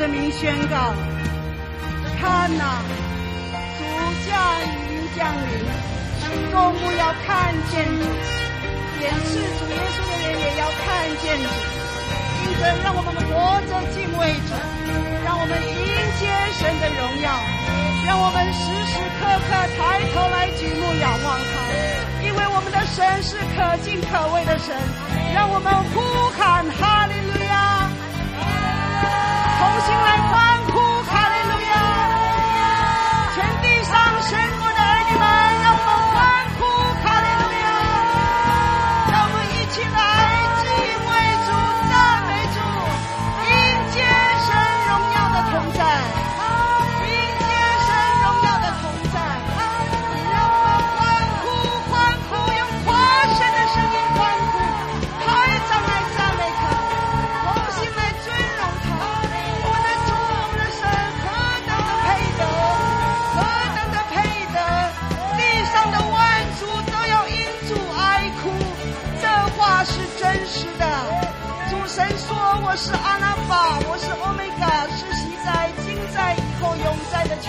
耶稣基督的名宣告：看哪，主驾云降临，众目要看见主，眼视主耶稣的人也要看见主。因此，让我们活着敬畏主，让我们迎接神的荣耀，让我们时时刻刻抬头来举目仰望他，因为我们的神是可敬可畏的神。让我们呼喊哈利路，心来欢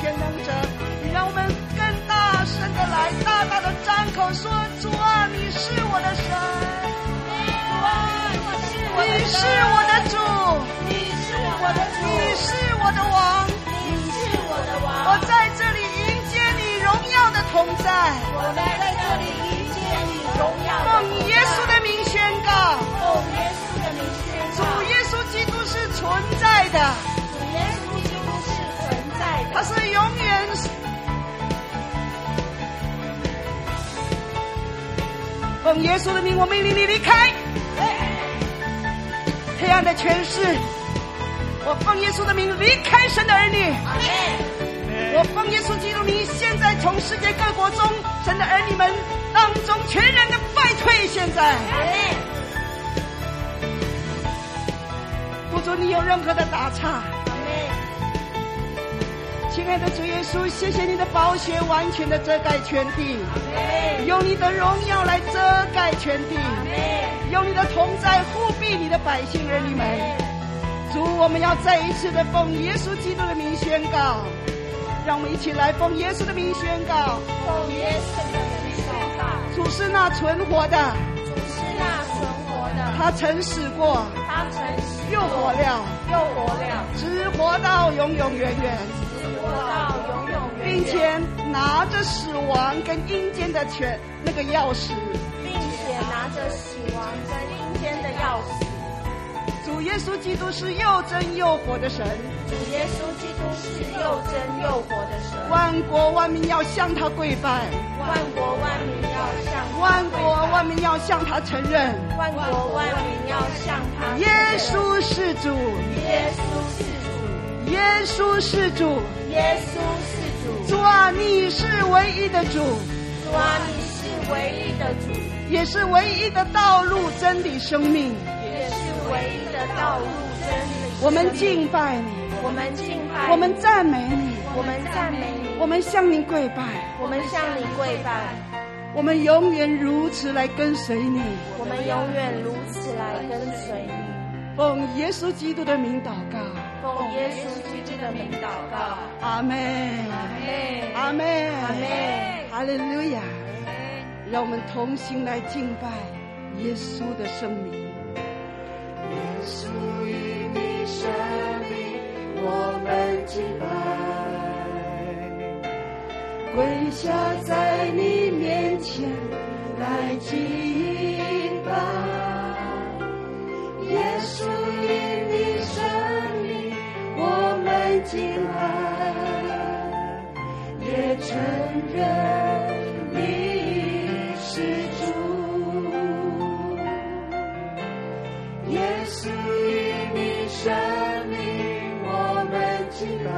全能者。你让我们更大声的来，大大的张口说：主啊，你是我的神，主啊你是我的主，你是我的主，你是我的王，你是我的王。我在这里迎接你荣耀的同在，我们在这里迎接你荣耀的同在。奉耶稣的名宣告，奉耶稣的名宣告，主耶稣。存在的，他是永远。奉耶稣的名，我命令你离开黑暗的权势。我奉耶稣的名离开神的儿女。我奉耶稣基督名，现在从世界各国中神的儿女们当中全然的败退。现在。不准，你有任何的打岔？亲爱的主耶稣，谢谢你的宝血完全的遮盖全地，用你的荣耀来遮盖全地，用你的同在护庇你的百姓儿女们。主，我们要再一次的奉耶稣基督的名宣告，让我们一起来奉耶稣的名宣告，奉耶稣的名宣告，主是那存活的，主是那存活的，他曾死过，他曾。又活了，又活了，直活到永永远远，到永永远远，并且拿着死亡跟阴间的权那个钥匙，并且拿着死亡跟阴间的钥匙。主耶稣基督是又真又活的神，主耶稣基督是又真又活的神。万国万民要向他跪拜，万国万民要向万国万民要向他承认，万国万民要向他。耶稣是主，耶稣是主，耶稣是主，耶稣是主。主啊，你是唯一的主，主啊，你是唯一的主，也是唯一的道路、真理、生命，也是唯一的道路、真理。我们敬拜你，我们敬拜，我们赞美你，我们赞美你，我们向你跪拜，我们向你跪拜，我们永远如此来跟随你，我们永远如此来跟随你。奉耶稣基督的名祷告，奉耶稣基督的名祷告，阿门，阿门，阿门，阿门，哈利路亚。让我们同心来敬拜耶稣的圣名。耶稣与你生命，我们敬拜，跪下在你面前来敬拜。耶稣与你生命，我们敬拜，也承认你是主。耶稣因你生命，我们敬拜，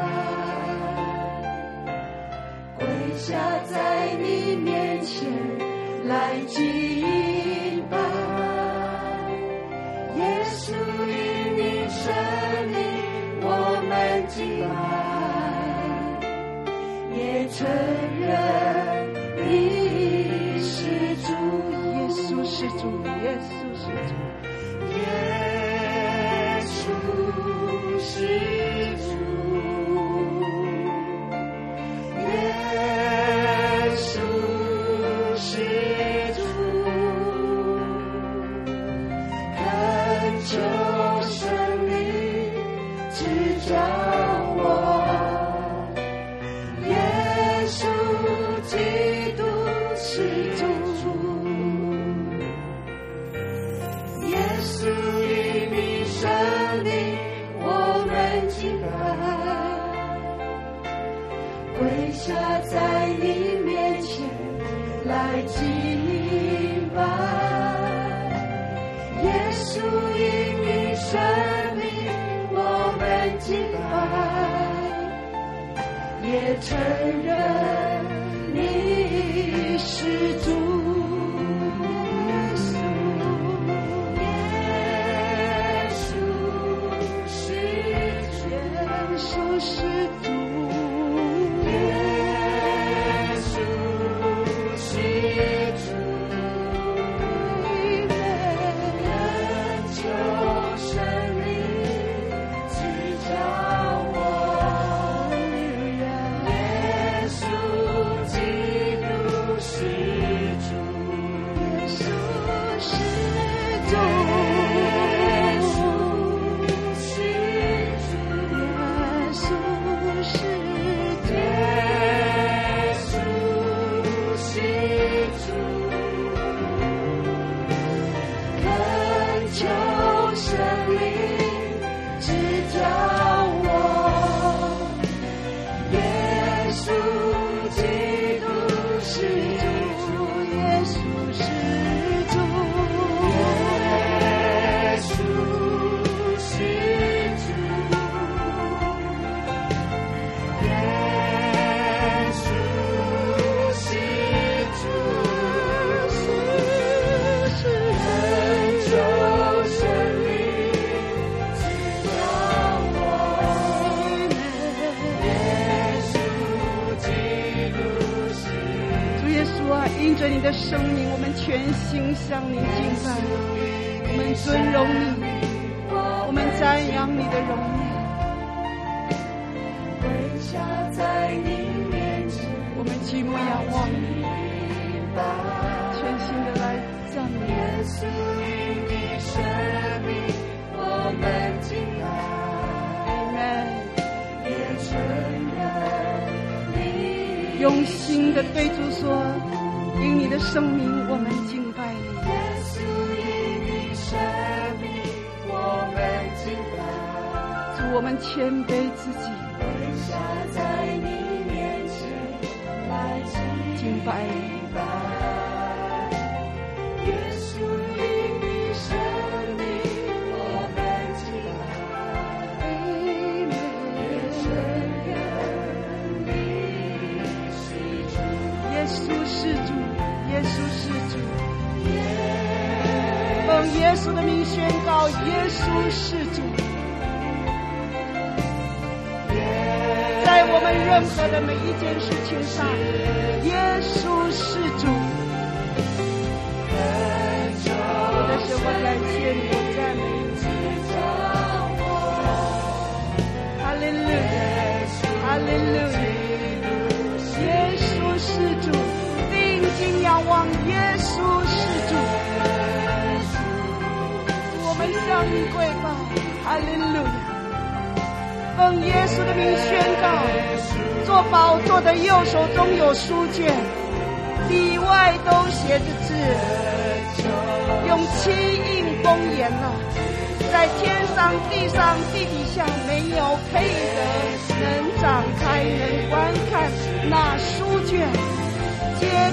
跪下在你面前来敬醒来也曾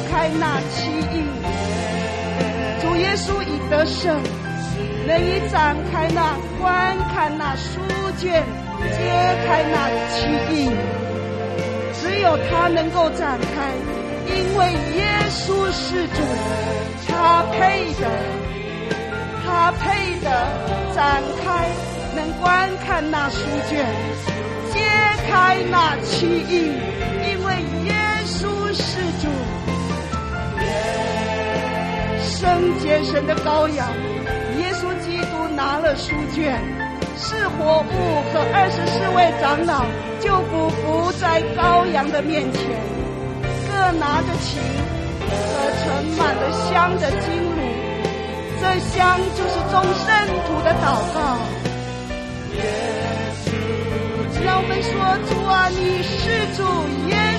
开那七翼，主耶稣已得胜，能以展开那观看那书卷，揭开那七翼，只有他能够展开，因为耶稣是主，他配的，他配的展开，能观看那书卷，揭开那七翼，因为耶。圣洁神的羔羊，耶稣基督拿了书卷，四活物和二十四位长老就匍匐在羔羊的面前，各拿着琴和盛满了香的金炉，这香就是众圣徒的祷告。让我们说主啊，你是主耶。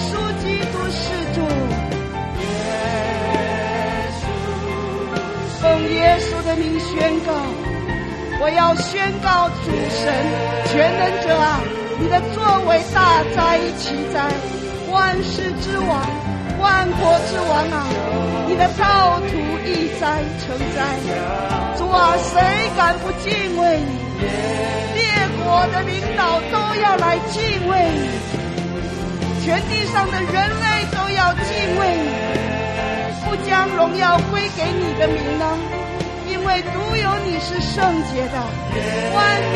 奉耶稣的名宣告，我要宣告主神全能者啊，你的作为大哉奇哉，万世之王，万国之王啊，你的道途一哉成哉。主啊，谁敢不敬畏你？列国的领导都要来敬畏你，全地上的人类都要敬畏你。不将荣耀归给你的名呢？因为独有你是圣洁的，万民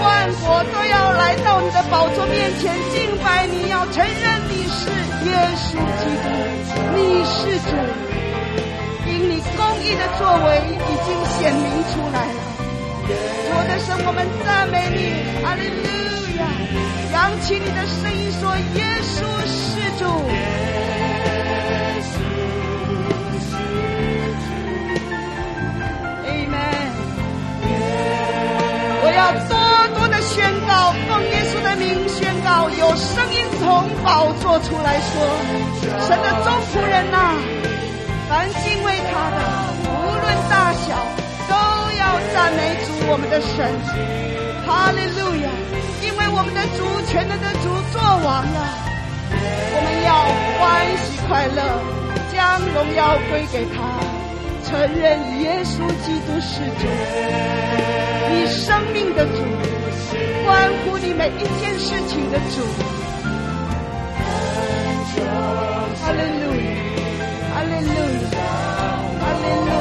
万国都要来到你的宝座面前敬拜你，要承认你是耶稣基督，你是主，因你公义的作为已经显明出来了。我的神，我们赞美你，哈利路亚！扬起你的声音说：耶稣是主。我要多多的宣告，奉耶稣的名宣告，有声音从宝座出来说：“神的众仆人呐、凡敬畏他的，无论大小，都要赞美主我们的神。哈利路亚！因为我们的主，全能的主作王了，我们要欢喜快乐，将荣耀归给他。”承认耶稣基督是主，你生命的主，关乎你每一件事情的主。哈利路亚，哈利路亚，哈利路亚，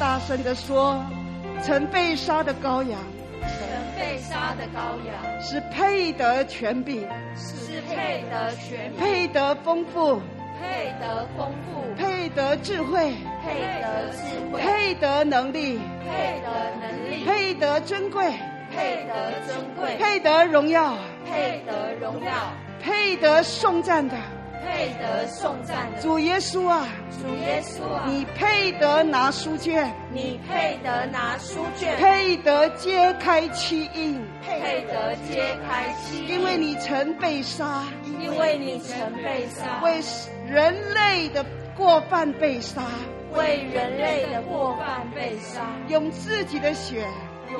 大声地说：“曾被杀的羔羊，曾被杀的羔羊，是配得权柄，是配得权柄，配得丰富，配得丰富，配得智慧，配得智慧，配得能力，配得能力，配得珍贵，配得珍贵，配得荣耀，配得荣耀，配得颂赞的。”配得颂赞的主耶稣啊，主耶稣啊，你配得拿书卷，你配得拿书卷，配得揭开七印，配得揭开七印，因为你曾被杀，因为你曾被杀，为人类的过犯被杀，为人类的过犯被杀，用自己的血，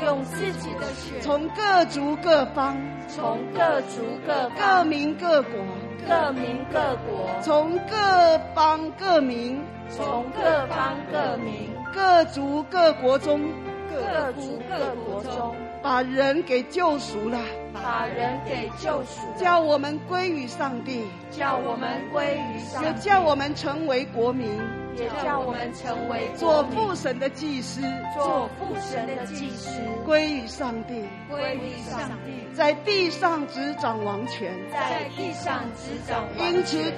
用自己的血，从各族各方，从各族各各民各国。各民各国，从各邦各民，从各邦各民，各族各国中，各族各国中，把人给救赎了，把人给救赎，叫我们归于上帝，叫我们归于上帝，也叫我们成为国民。也叫我们成为做父神的祭司，做父神的祭司，归于上帝，归于上帝，在地上执掌王权，在地上执掌王权。因此，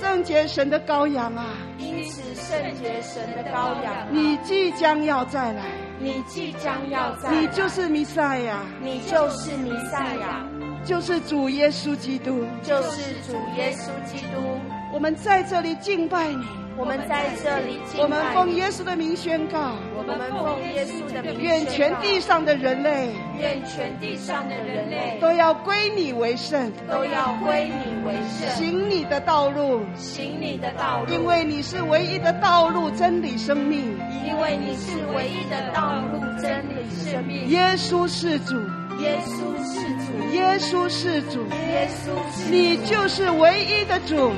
圣洁神的羔羊啊，因此圣洁神的羔羊，你即将要再来，你即将要在，你就是弥赛亚，你就是弥赛亚，就是主耶稣基督，就是主耶稣基督。我们在这里敬拜你。我们在这里敬拜，我们奉耶稣的名宣告，我们奉耶稣的名宣告，愿全地上的人类，愿全地上的人类都要归你为圣，都要归你为圣，行你的道路，行你的道路，因为你是唯一的道路、真理、生命，因为你是唯一的道路、真理、生命。耶稣是主。耶稣是主，耶稣是主，耶稣是，你就是唯一的主。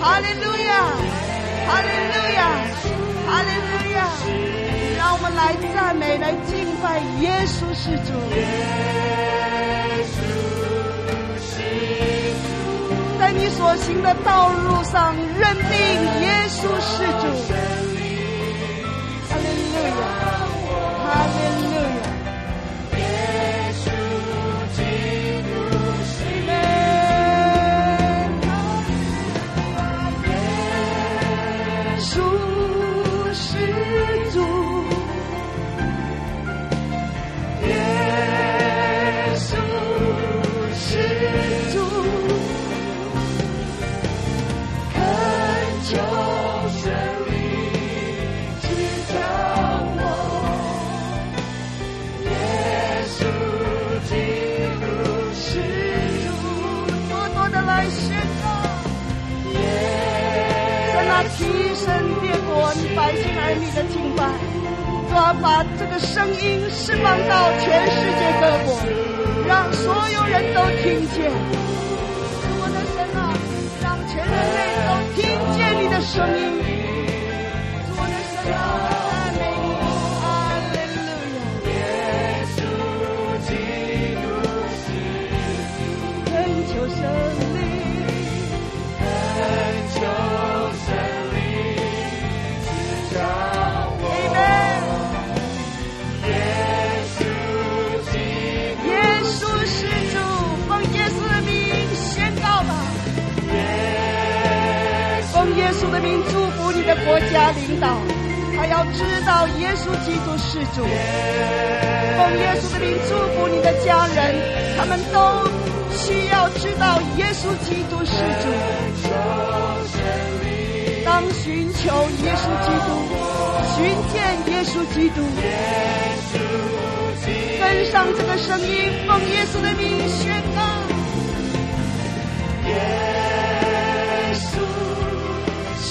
哈利路亚，哈利路亚，哈利路亚，让我们来赞美，来敬拜耶稣是主。耶稣所行的道路上认定耶稣是主。哈利路亚，哈利百姓儿女的敬拜，主要把这个声音释放到全世界各国，让所有人都听见。我的神啊，让全人类都听见你的声音。国家领导，他要知道耶稣基督是主。奉耶稣的名祝福你的家人，他们都需要知道耶稣基督是主。当寻求耶稣基督，寻见耶稣基督，跟上这个声音，奉耶稣的名宣告。耶稣是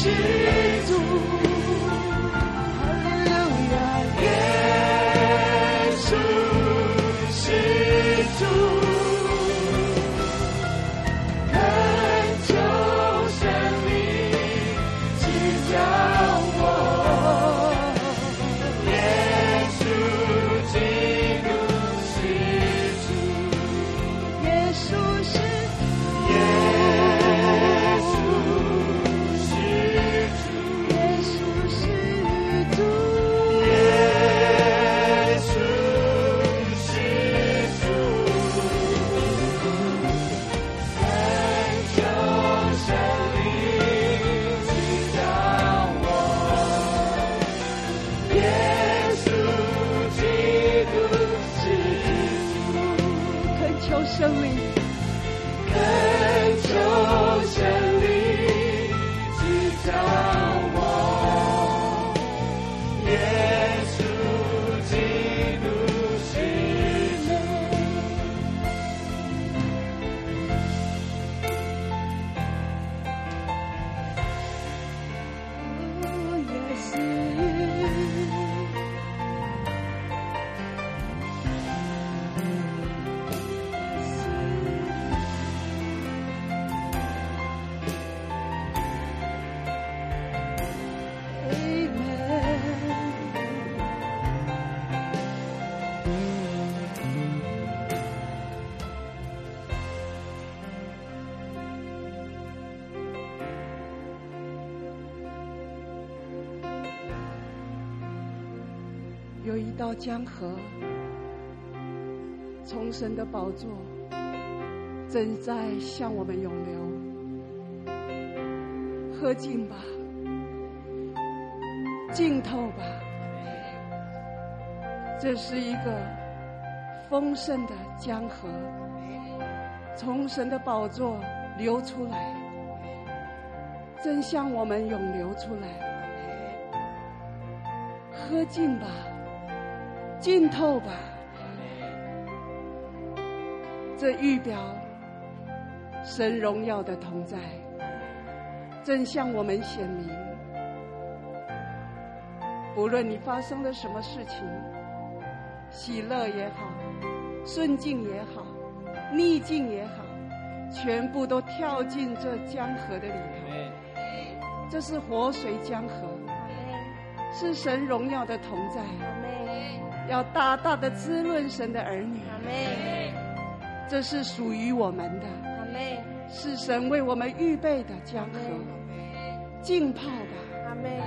有一道江河，从神的宝座正在向我们涌流，喝尽吧，浸透吧，这是一个丰盛的江河，从神的宝座流出来，正向我们涌流出来，喝尽吧。浸透吧，这预表神荣耀的同在，正向我们显明。无论你发生了什么事情，喜乐也好，顺境也好，逆境也好，全部都跳进这江河的里头。这是活水江河，是神荣耀的同在。要大大的滋润神的儿女，阿妹这是属于我们的，阿妹是神为我们预备的江河，浸泡吧，阿妹，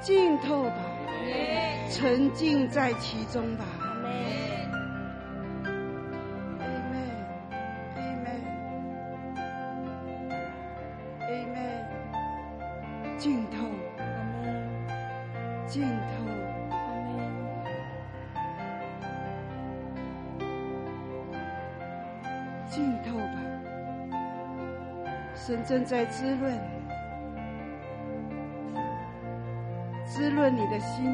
浸透吧，沉浸在其中吧。正在滋润，滋润你的心。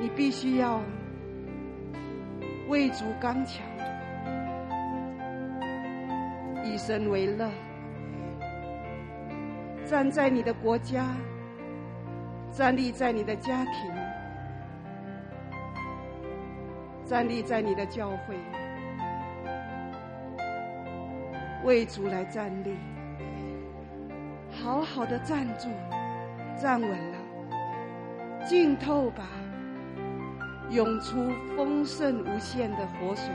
你必须要为足刚强，以身为乐，站在你的国家，站立在你的家庭，站立在你的教会。为主来站立，好好的站住，站稳了，浸透吧，涌出丰盛无限的活水。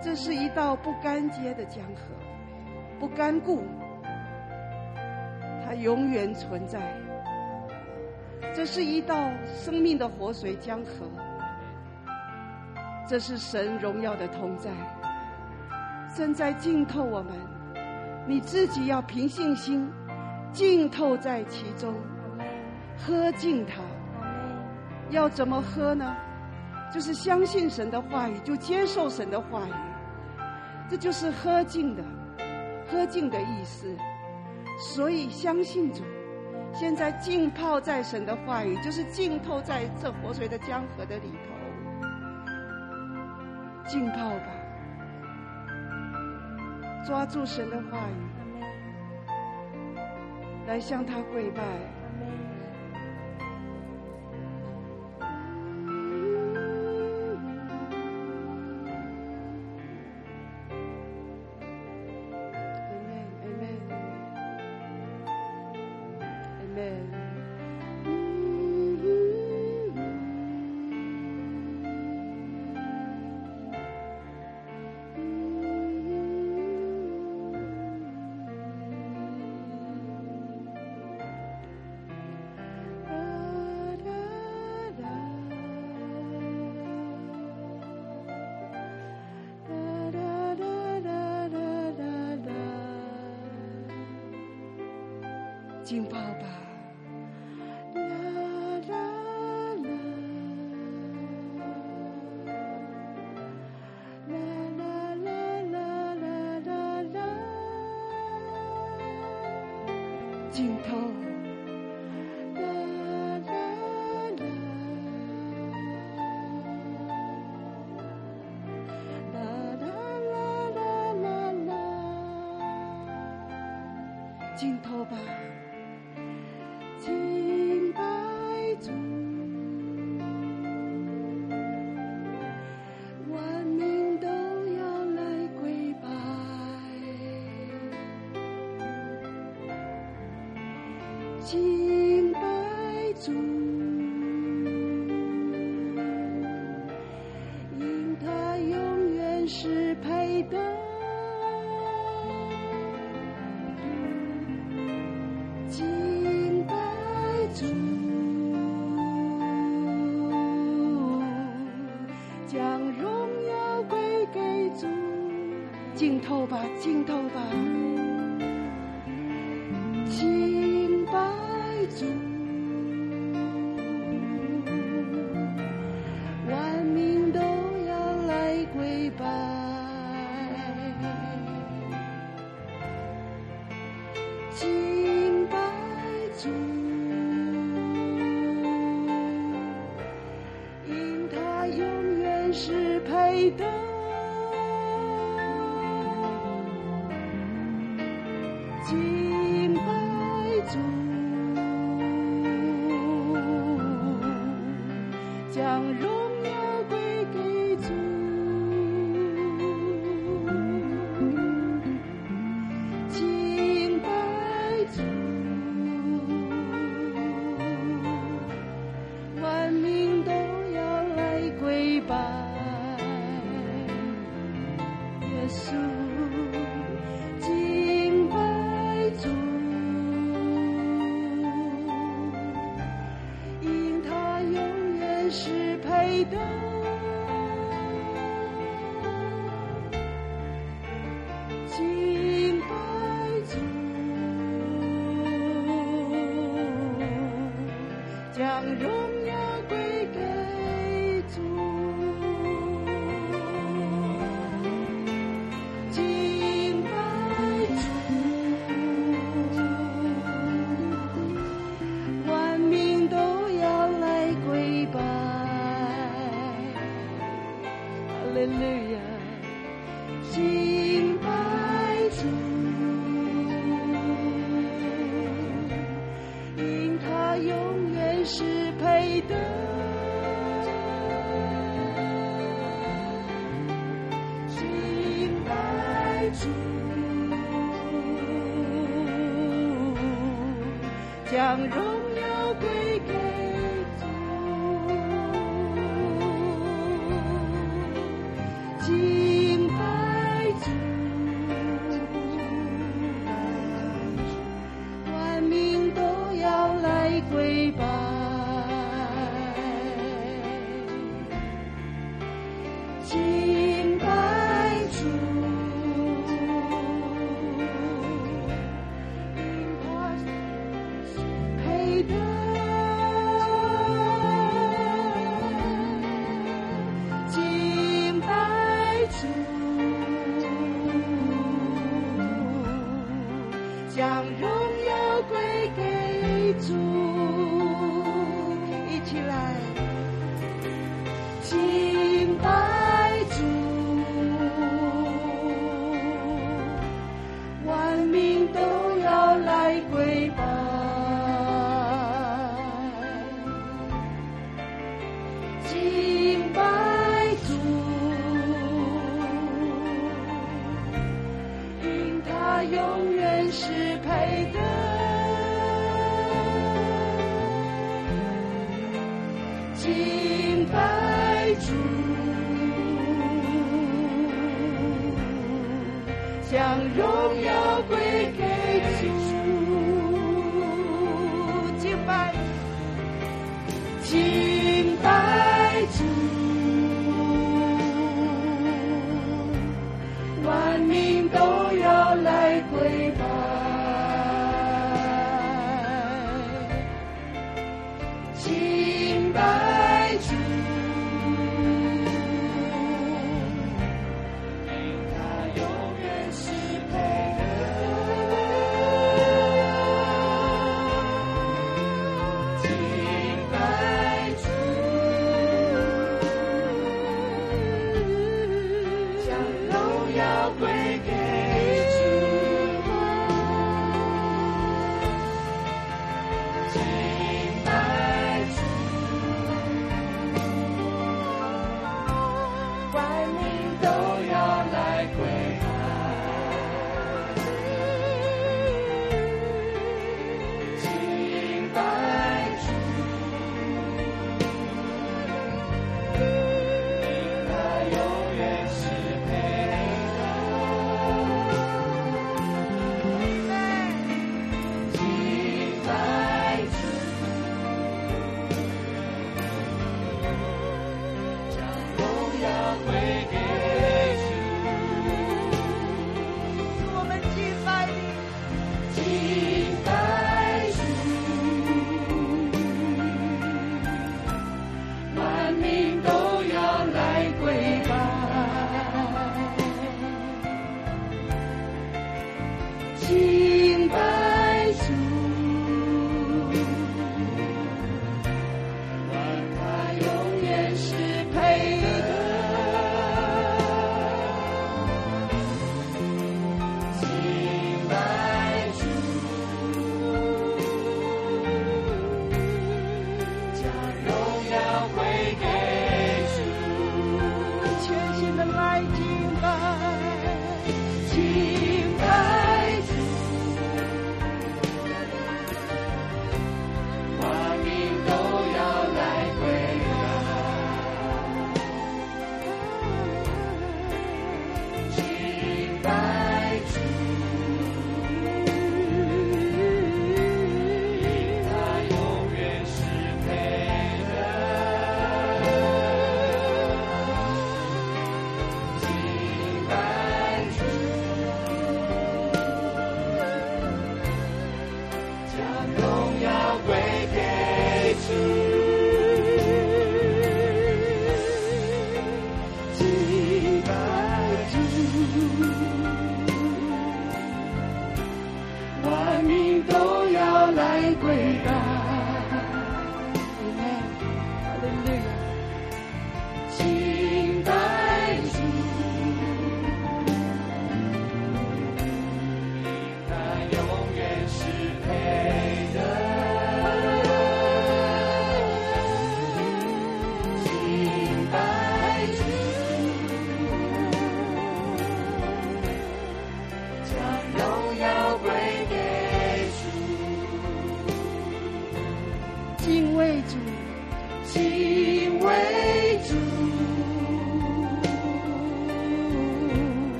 这是一道不干结的江河，不干固，它永远存在。这是一道生命的活水江河，这是神荣耀的同在。正在浸透我们，你自己要凭信心浸透在其中，喝尽它。要怎么喝呢？就是相信神的话语，就接受神的话语，这就是喝尽的，喝尽的意思。所以相信主，现在浸泡在神的话语，就是浸透在这活水的江河的里头，浸泡吧。抓住神的话语，来向他跪拜。敬白祖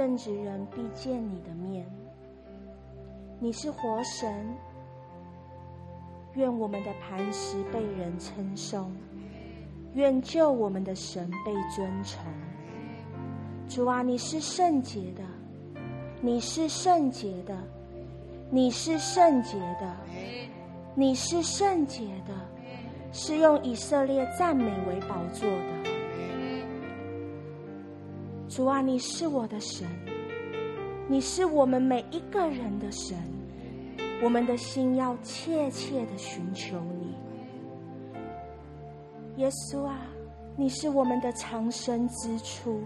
正直人必见你的面。你是活神，愿我们的磐石被人称颂，愿救我们的神被尊崇。主啊，你是圣洁的，你是圣洁的，你是圣洁的，你是圣洁的。是用以色列赞美为宝座的，主啊，你是我的神，你是我们每一个人的神，我们的心要切切的寻求你，耶稣啊，你是我们的藏身之处，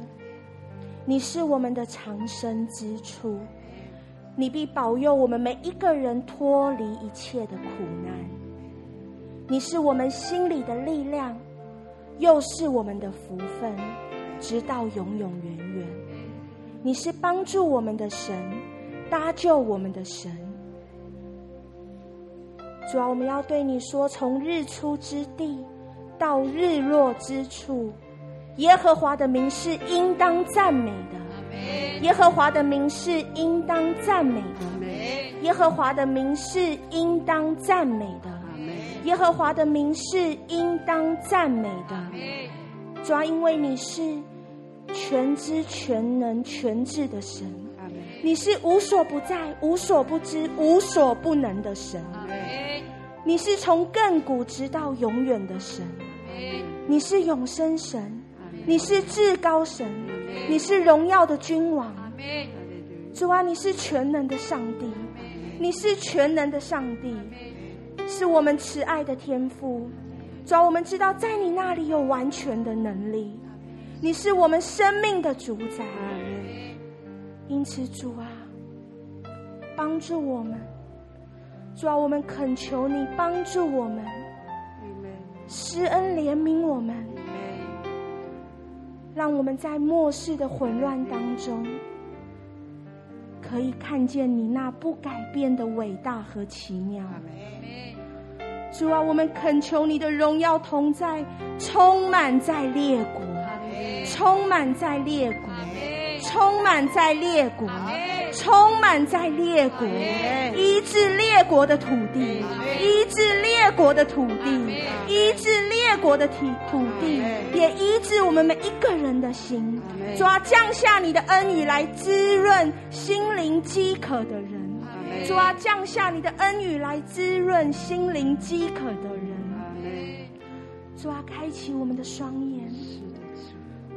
你是我们的藏身之处，你必保佑我们每一个人脱离一切的苦难。你是我们心里的力量，又是我们的福分，直到永永远远。你是帮助我们的神，搭救我们的神。主啊，我们要对你说：从日出之地到日落之处，耶和华的名是应当赞美的。耶和华的名是应当赞美的。耶和华的名是应当赞美的。耶和华的名是应当赞美的，主要，因为你是全知全能全智的神，你是无所不在、无所不知、无所不能的神，你是从亘古直到永远的神，你是永生神，你是至高神，你是荣耀的君王，主啊，你是全能的上帝，你是全能的上帝。是我们慈爱的天父，主啊，我们知道在你那里有完全的能力，你是我们生命的主宰。因此，主啊，帮助我们，主啊，我们恳求你帮助我们，施恩怜悯我们，让我们在末世的混乱当中，可以看见你那不改变的伟大和奇妙。主啊，我们恳求你的荣耀同在，充满在列国，充满在列国，充满在列国，充满在列国，医治列国的土地，医治列国的土地，医治列国的土土地，也医治我们每一个人的心。主啊，降下你的恩雨来滋润心灵饥渴的人。主啊，降下你的恩雨来滋润心灵饥渴的人。主啊，开启我们的双眼。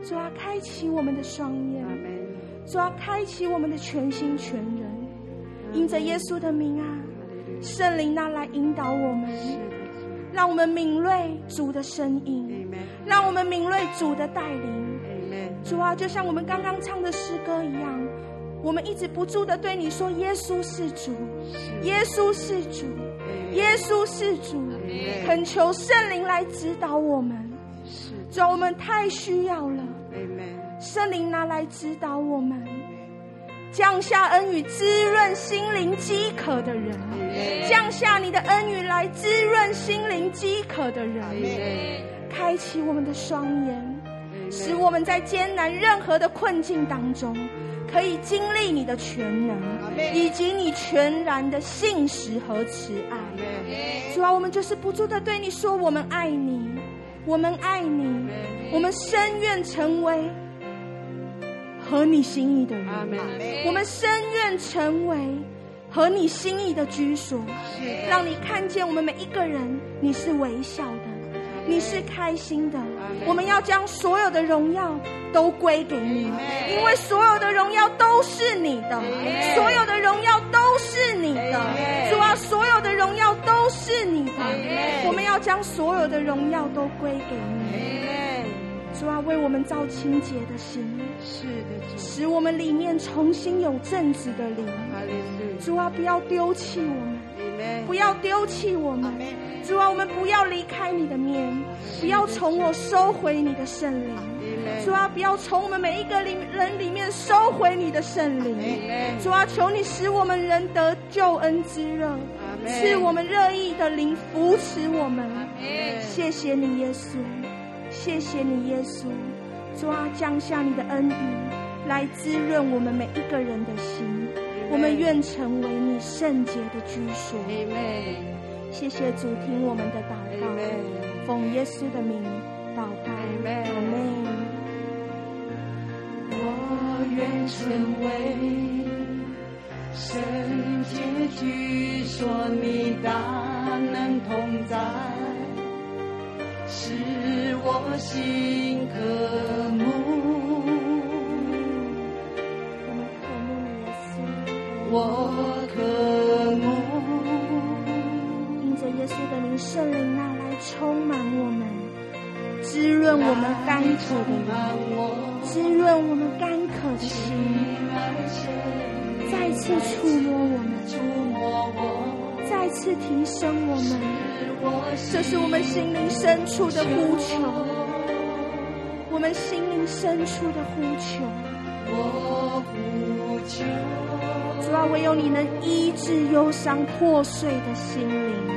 主啊，开启我们的双眼。主啊，开启我们的全心全人。因着耶稣的名啊，圣灵啊来引导我们，让我们敏锐主的声音，让我们敏锐主的带领。主啊，就像我们刚刚唱的诗歌一样。我们一直不住的对你说：“耶稣是主，耶稣是主，耶稣是主。”恳求圣灵来指导我们。主，我们太需要了。圣灵拿来指导我们，降下恩雨滋润心灵饥渴的人，降下你的恩雨来滋润心灵饥渴的人，开启我们的双眼，使我们在艰难任何的困境当中。可以经历你的全能，以及你全然的信实和慈爱。主啊，我们就是不住的对你说：我们爱你，我们爱你，我们深愿成为合你心意的人。我们深愿成为合你心意的居所，让你看见我们每一个人，你是微笑的。你是开心的，我们要将所有的荣耀都归给你，因为所有的荣耀都是你的，所有的荣耀都是你的，主啊，所有的荣耀都是你的，我们要将所有的荣耀都归给你，主啊，为我们造清洁的心，是的，使我们里面重新有正直的灵，主啊，不要丢弃我们，不要丢弃我们。主啊，我们不要离开你的面，不要从我收回你的圣灵。主啊，不要从我们每一个里人里面收回你的圣灵。主啊，求你使我们人得救恩之热，赐我们热意的灵扶持我们。谢谢你，耶稣，谢谢你，耶稣。主啊，降下你的恩雨来滋润我们每一个人的心，我们愿成为你圣洁的居所。谢谢主，听我们的祷告。奉耶稣的名祷告，阿门。我愿成为圣洁居所，你大能同在，使我心渴慕。我渴慕。耶稣的灵，圣灵拿来充满我们，滋润我们干渴的灵，滋润我们干渴的心，再次触摸我们，再次提升我们。这是我们心灵深处的呼求，我们心灵深处的呼求。我呼求，主啊，唯有你能医治忧伤破碎的心灵。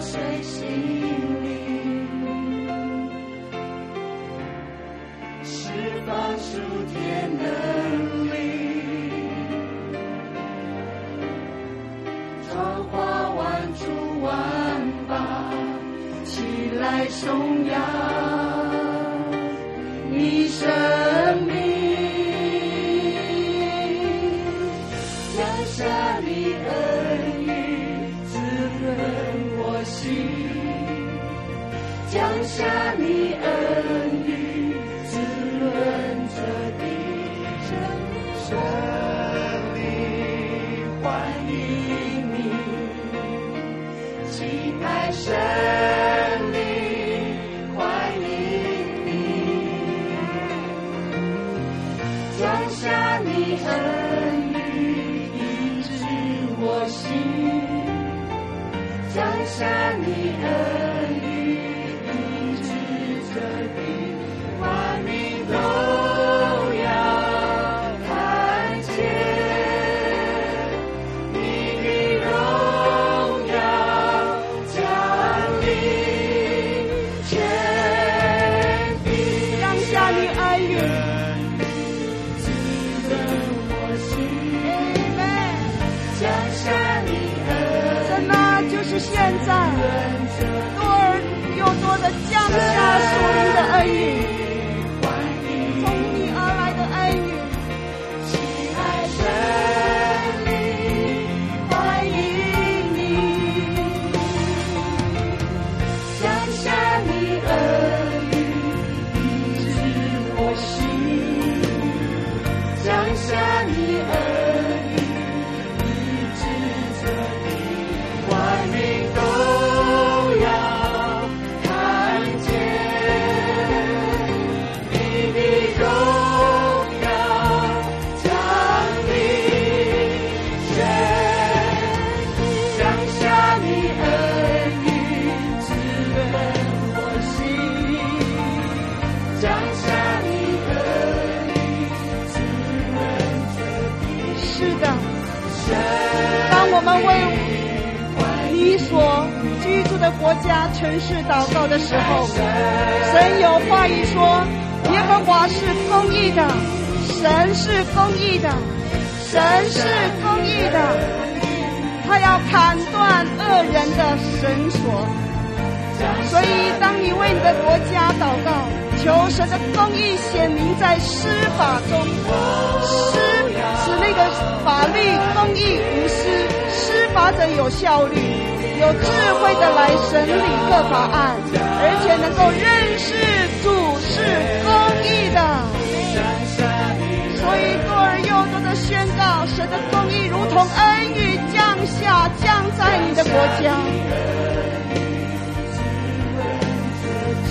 碎心灵，释放属天能力，创化万主万邦，起来颂扬你生国家、城市祷告的时候，神有话语说：耶和华是公义的，神是公义的，神是公义的，他要砍断恶人的绳索。所以，当你为你的国家祷告，求神的公义显明在司法中，施使那个法律公义无私，司法者有效率，有智慧的来审理各法案，而且能够认识主是公义的。所以，多而又多的宣告神的公义，如同恩雨降下，降在你的国家。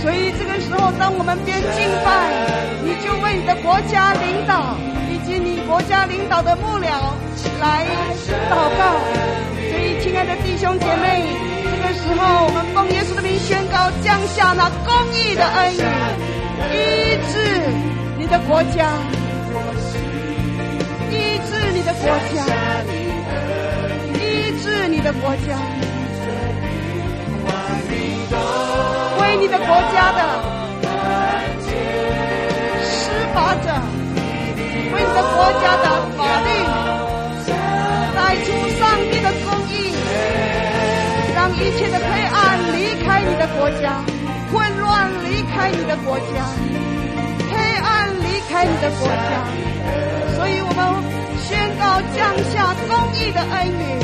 所以这个时候，当我们边敬拜，你就为你的国家领导以及你国家领导的幕僚来祷告。亲爱的弟兄姐妹，这个时候我们奉耶稣的名宣告，降下那公义的恩雨，医治你的国家，医治你的国家，医治你的国家。为你的国家的施法者，为你的国家的法律，一切的黑暗离开你的国家，混乱离开你的国家，黑暗离开你的国家。所以我们宣告降下公义的恩雨，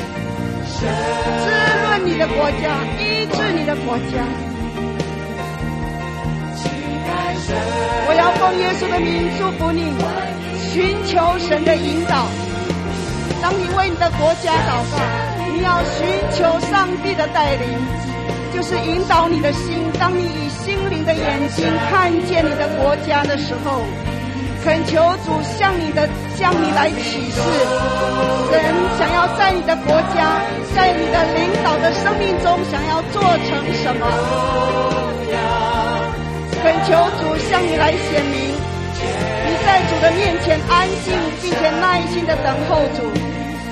滋润你的国家，医治你的国家。我要奉耶稣的名祝福你，寻求神的引导。当你为你的国家祷告，你要寻求上帝的带领，就是引导你的心。当你以心灵的眼睛看见你的国家的时候，恳求主向你的向你来启示，神想要在你的国家，在你的领导的生命中，想要做成什么。恳求主向你来显明，你在主的面前安静，并且耐心的等候主，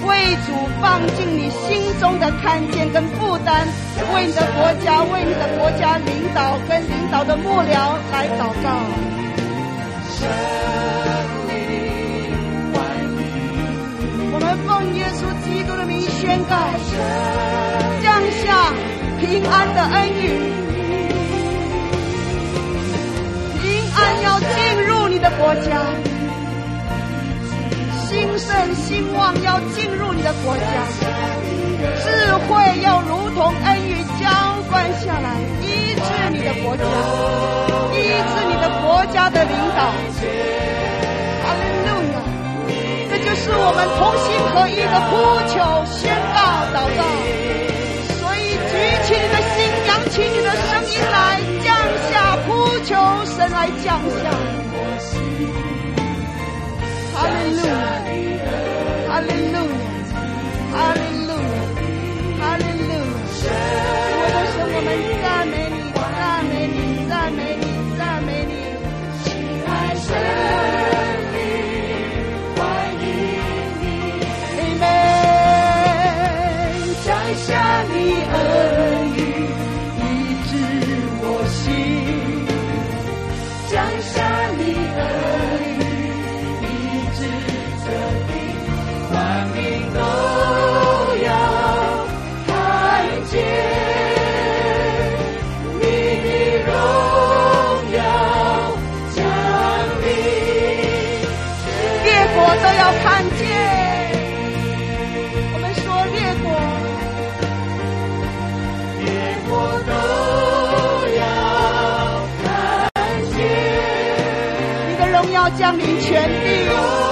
为主放进你心中的看见跟负担，为你的国家，为你的国家领导跟领导的幕僚来祷告。我们奉耶稣基督的名宣告，降下平安的恩雨。平安要进入你的国家，兴盛兴旺要进入你的国家，智慧要如同恩雨浇灌下来，医治你的国家，医治你的国家的领导。哈利路亚！这就是我们同心合一的呼求、宣告、祷告。所以举起你的心，扬起你的声音来。降下呼求神来降下，哈利降临全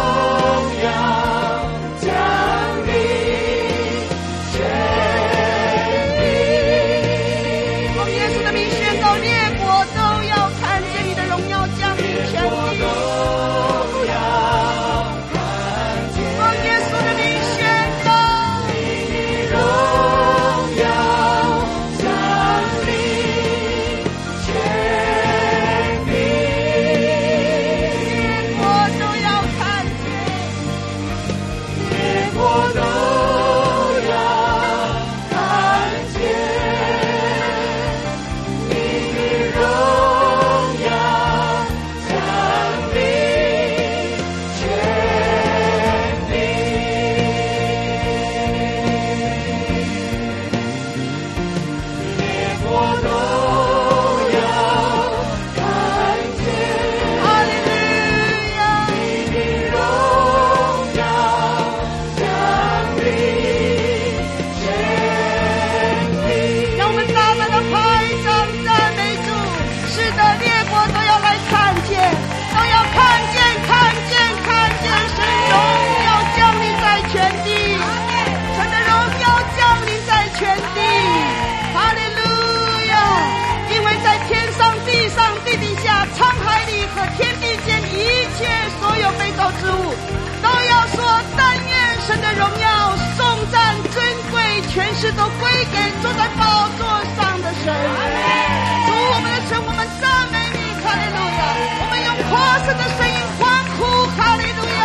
我的声音欢呼，哈利路亚，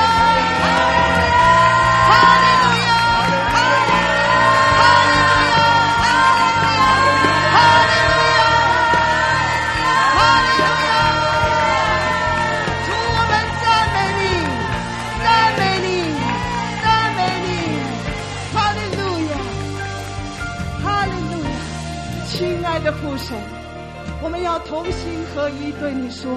哈利路亚，哈利路亚，哈利路亚，哈利路亚，哈利路亚。主，我们赞美你，赞美你，赞美你，哈利路亚，哈利路亚。亲爱的父神，我们要同心合意对你说。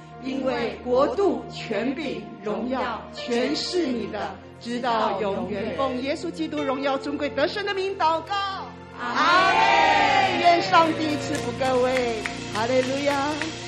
因为国度、权柄、荣耀，全是你的，直到永远。奉耶稣基督荣耀尊贵得胜的名祷告，阿门。愿上帝赐福各位，哈利路亚。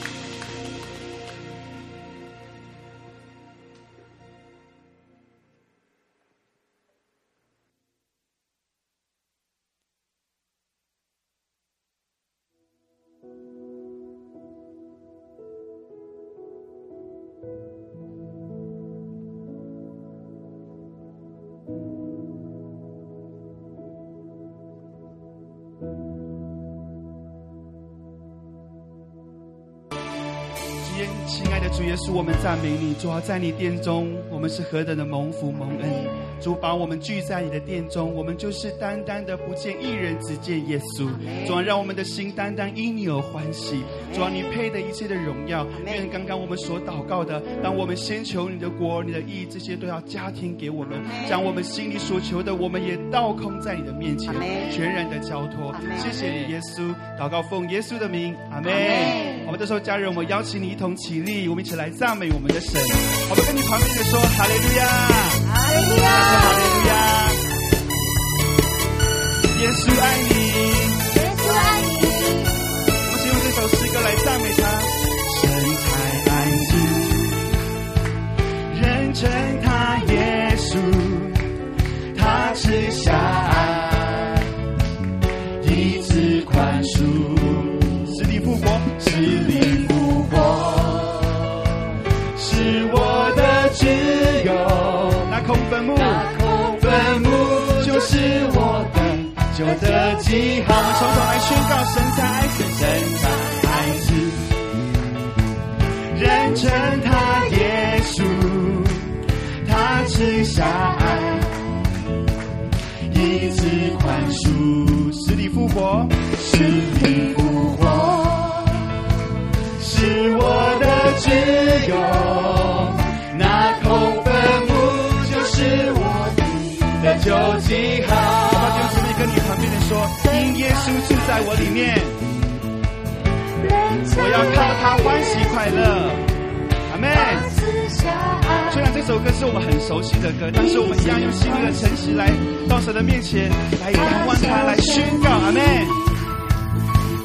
主，我们赞美你。主啊在你殿中，我们是何等的蒙福蒙恩。主，把我们聚在你的殿中，我们就是单单的不见一人，只见耶稣。主啊，让我们的心单单因你而欢喜。主啊，你配得一切的荣耀。愿刚刚我们所祷告的，当我们先求你的国、你的义，这些都要加添给我们。将我们心里所求的，我们也倒空在你的面前，全然的交托。谢谢你，耶稣。祷告奉耶稣的名，阿门。我们这时候，家人，我邀请你一同起立，我们一起来赞美我们的神。我们跟你旁边的说，哈利路亚，哈利路亚，哈利路亚。耶稣爱你，我的记号。我们从头来宣告神才爱子，神才爱子，人称他耶稣，他赐下爱，以此宽恕，死里复活，死里复活。是我的自由，那空坟墓就是我的旧记号。稣住在我里面，我要靠他欢喜快乐。阿妹。虽然这首歌是我们很熟悉的歌，但是我们一样用心灵的诚实来到神的面前，来仰望他，来宣告。阿妹。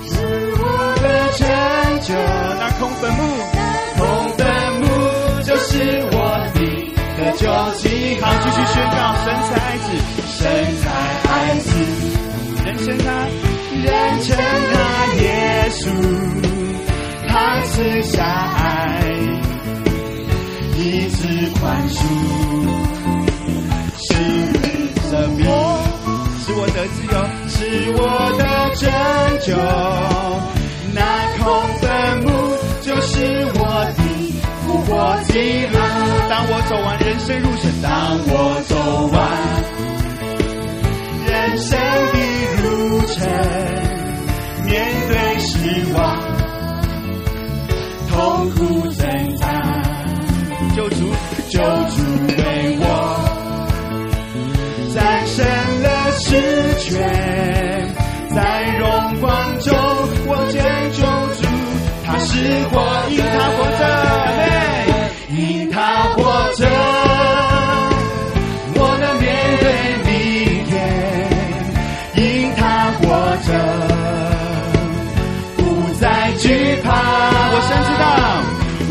是我的。拯救那空坟墓，空坟墓就是我的的救记号。继续宣告，神才爱子，神才爱子，人称他，人称他耶稣，他是下爱，一直宽恕，是生命，是我的自由，是我的拯救。那空坟墓就是我的复活记号。当我走完人生路程，当我走完人生的路程，面对失望、痛苦挣扎，救主，救主为我战胜了死权，在荣光中。我见救主他活着，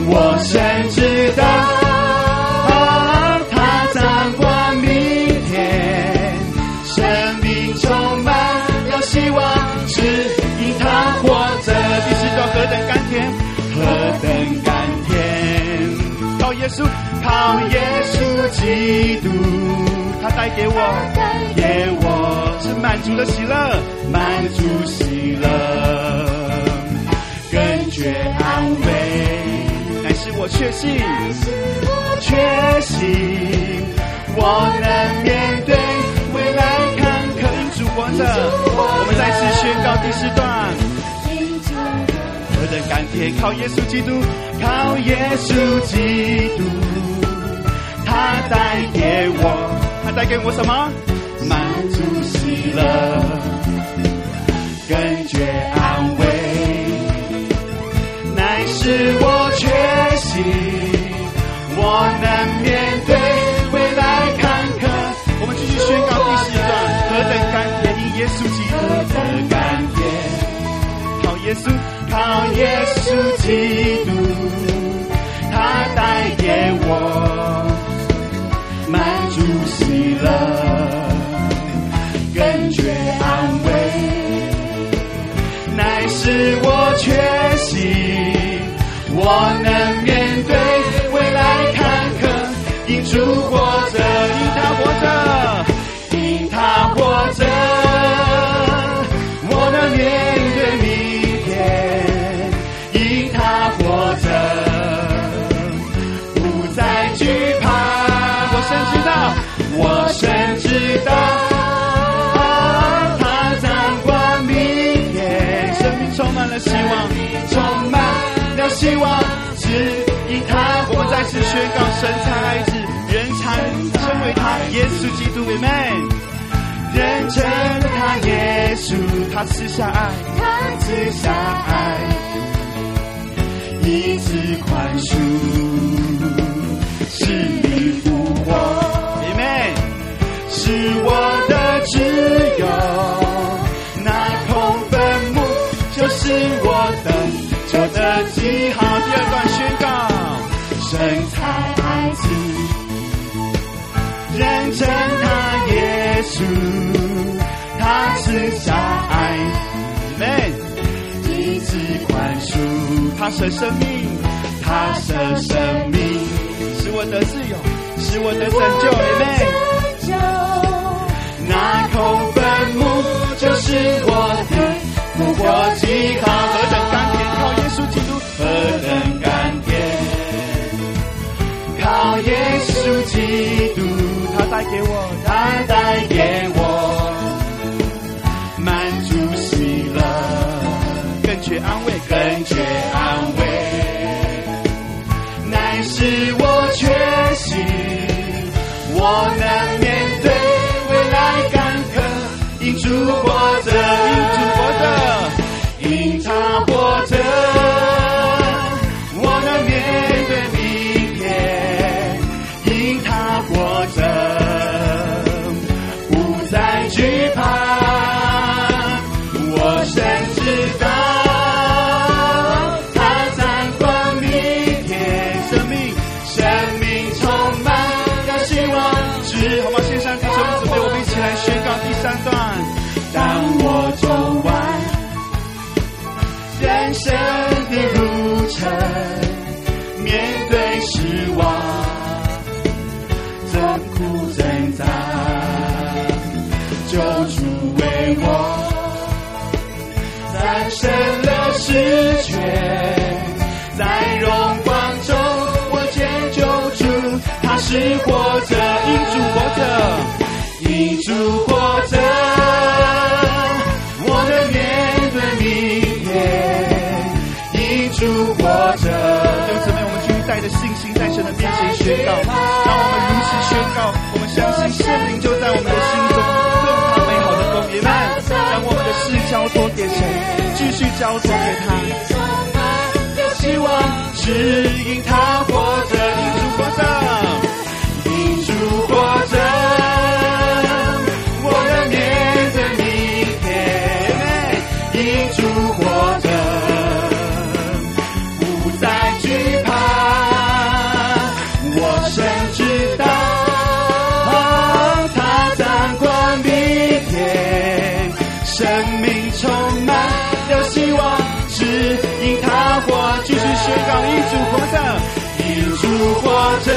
我深知道，他掌管明天，生命充满有希望，指引他活着，必须装何等甘甜，何等甘甜，靠耶稣，靠耶稣基督，他带给我，带给我，是满足的喜乐，满足喜乐，感觉安慰。我确信，我确信，我能面对未来坎坷。主活着，我们再次宣告第四段。何等甘甜，靠耶稣基督，靠耶稣基督，他带给我，他带给我什么？满足喜乐。感觉安慰，乃是我基督，他带给我满足喜乐，感觉安慰。乃是我确信，我能面对未来坎坷，因主宣告神才爱子，人才称为他耶稣基督为妹，人称他耶稣，他赐下爱，他赐下爱，一次宽恕，是你复活，妹妹，是我的自由。是我的旧的记号。称他耶稣，他赐下爱，们一次宽恕，他舍生命，他舍生命，使我的自由，使我的拯救，们那口坟墓就是我的。复活记号，何等甘甜，靠耶稣基督，何等甘甜，靠耶稣基督，他带给我，他带给我满足喜乐，更觉安慰，更觉安慰，乃是我确信，我能面对未来坎坷，因主活着，在荣光中我见救主，他是活着，因主活着，因主活着。主活着，弟兄姊妹，我们继续带着信心在神的面前宣告。当我们如此宣告，我们相信圣灵就在我们的心中做他美好的工。也们将我们的事交托给神，继续交托给他。只因他活着，因主活着，活着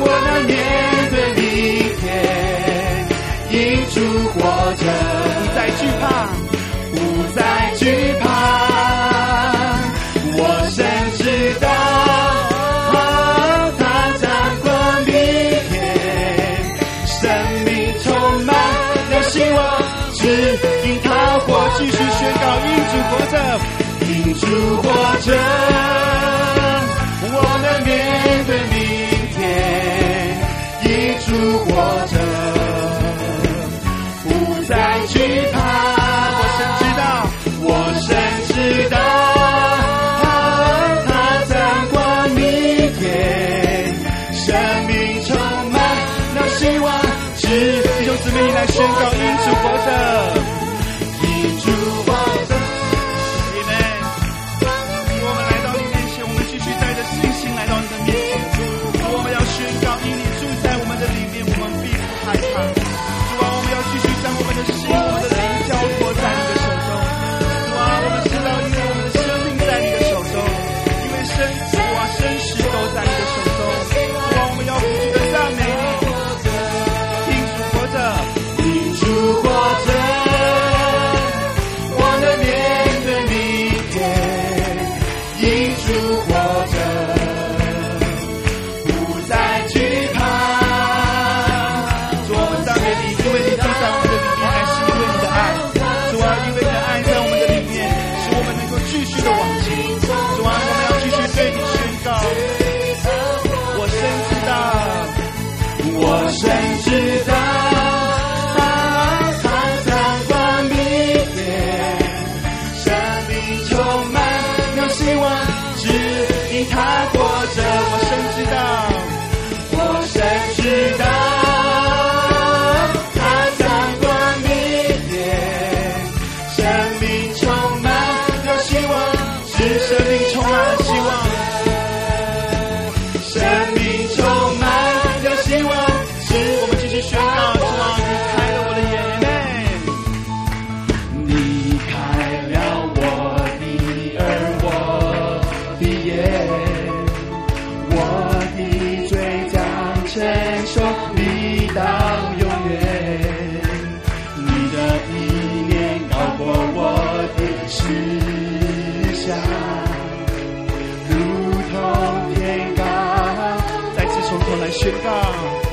我能面对明天一组活着不再惧怕不再惧怕我深知道他在过明天生命充满了希望指引他或继续宣告一组活着一组活着 Chicago.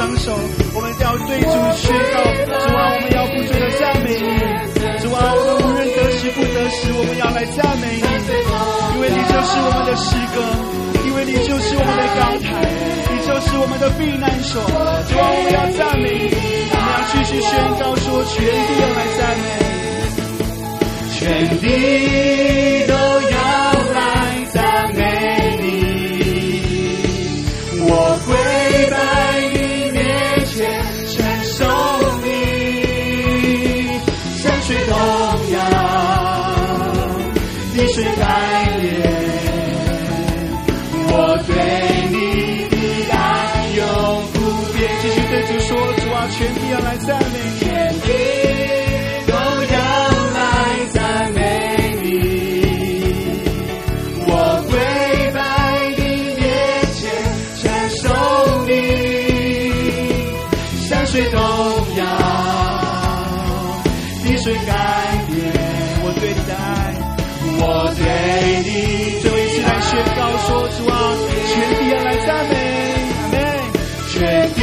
双手，我们要对主宣告，主啊，我们要不住的赞美你，主啊，我们无人得时不得时，我们要来赞美你，因为你就是我们的诗歌，因为你就是我们的高台，你就是我们的避难所，主啊，我们要赞美。你，我们要继续宣告说，全地要来赞美，全地都。是改变。我对你的爱永不变。继续对主说，主啊，全地要来赞美你。说：“主啊，全地要来赞美，阿门。全地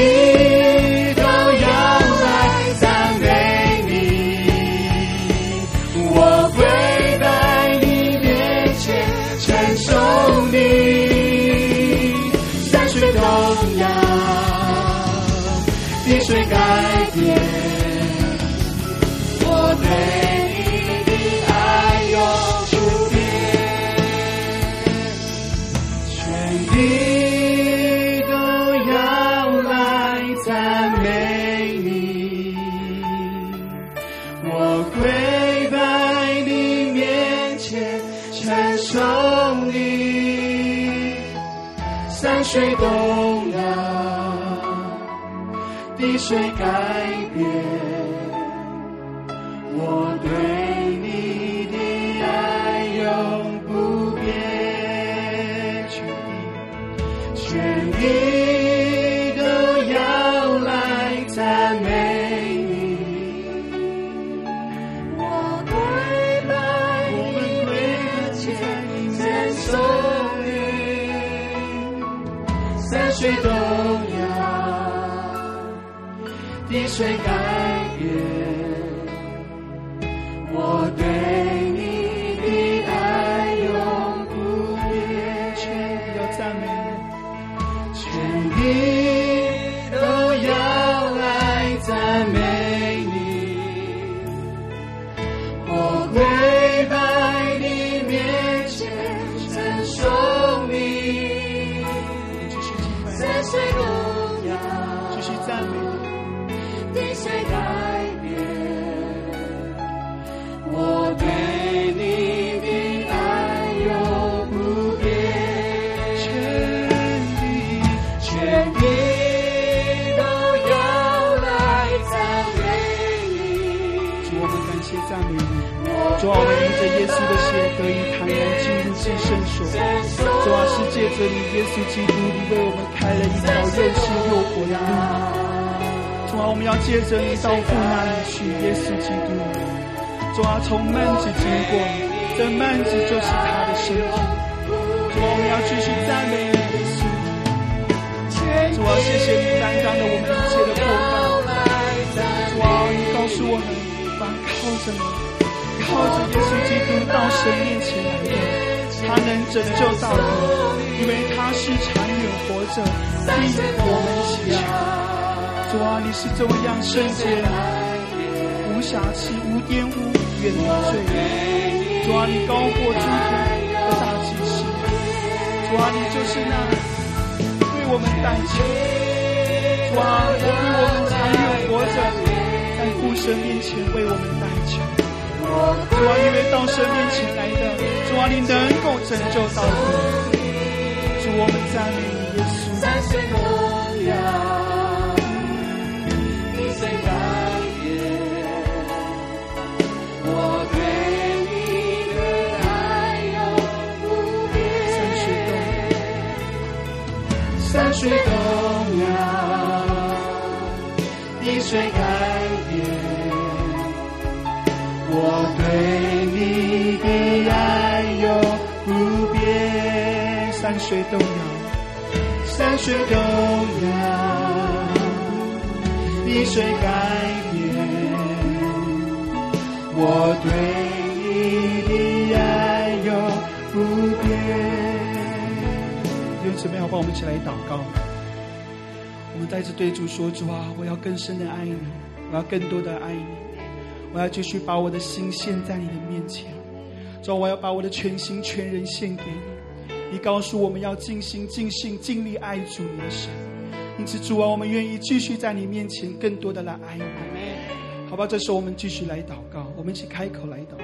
至圣所。主啊，是借着你耶稣基督，你为我们开了一条又新又活的路。主啊，我们要借着你到父那里去，耶稣基督。主啊，从幔子经过，这幔子就是他的身体。主啊，我们要继续赞美你耶稣。主啊，谢谢你担当了我们一切的过犯。主啊，你告诉我们，凡靠着你，靠着耶稣基督到神面前来的。他能拯救到你，因为他是长远活着，替我们祈求。主啊，你是这么样圣洁、无瑕疵、无玷污、远离罪。主啊，你高过诸天的大祭司。主啊，你就是那为我们代求。主啊，为我们长远活着，在父神面前为我们代求。主啊，因为到神面前来的，主啊，你能够拯救到底。主，我们赞美你，耶稣。山水动摇，地水改变，我对你的爱永不变。山水动摇，地水。对你的爱永不变，山水动摇，山水动摇，地水改变。我对你的爱永不变。有姊妹，要，帮我们一起来祷告。我们再次对主说：主啊，我要更深的爱你，我要更多的爱你。我要继续把我的心献在你的面前，主啊，我要把我的全心全人献给你。你告诉我们要尽心尽性尽力爱主你的神，因此主啊，我们愿意继续在你面前更多的来爱你。好吧，这时候我们继续来祷告，我们一起开口来祷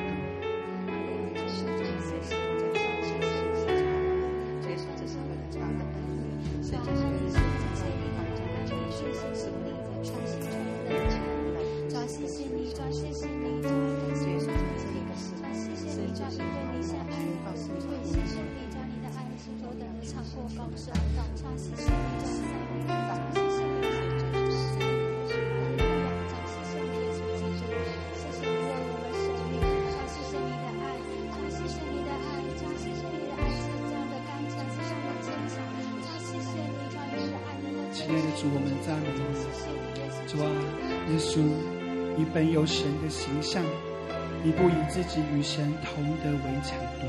不以自己与神同得为抢夺。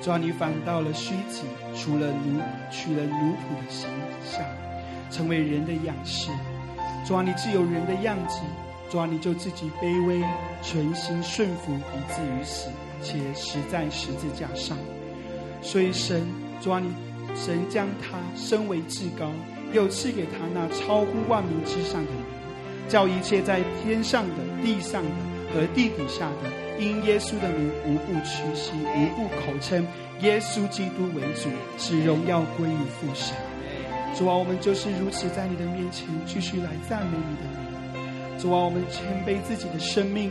主啊，你反倒了虚己，除了奴，取了奴仆的形象，成为人的样式。主啊，你既有人的样子，主啊，你就自己卑微，全心顺服，以至于死，且死在十字架上。所以神，主啊，你神将他升为至高。又赐给他那超乎万名之上的名，叫一切在天上的、地上的和地底下的，因耶稣的名，无不屈膝，无不口称耶稣基督为主，使荣耀归于父神。主啊，我们就是如此在你的面前继续来赞美你的名。主啊，我们谦卑自己的生命。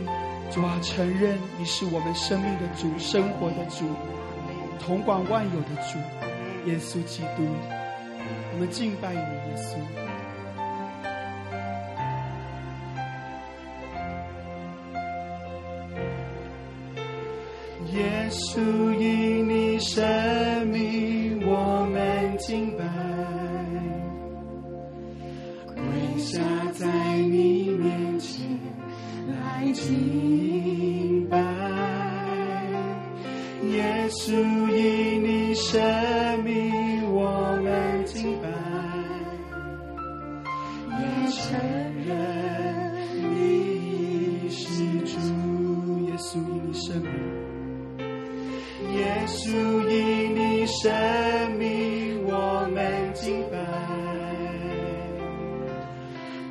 主啊，承认你是我们生命的主、生活的主、统管万有的主，耶稣基督。我们敬拜你，耶稣。耶稣，因你生命，我们敬拜，跪下在你面前来敬拜。耶稣，因你生命，我们敬拜，你承认。耶稣以你神明，我们敬拜；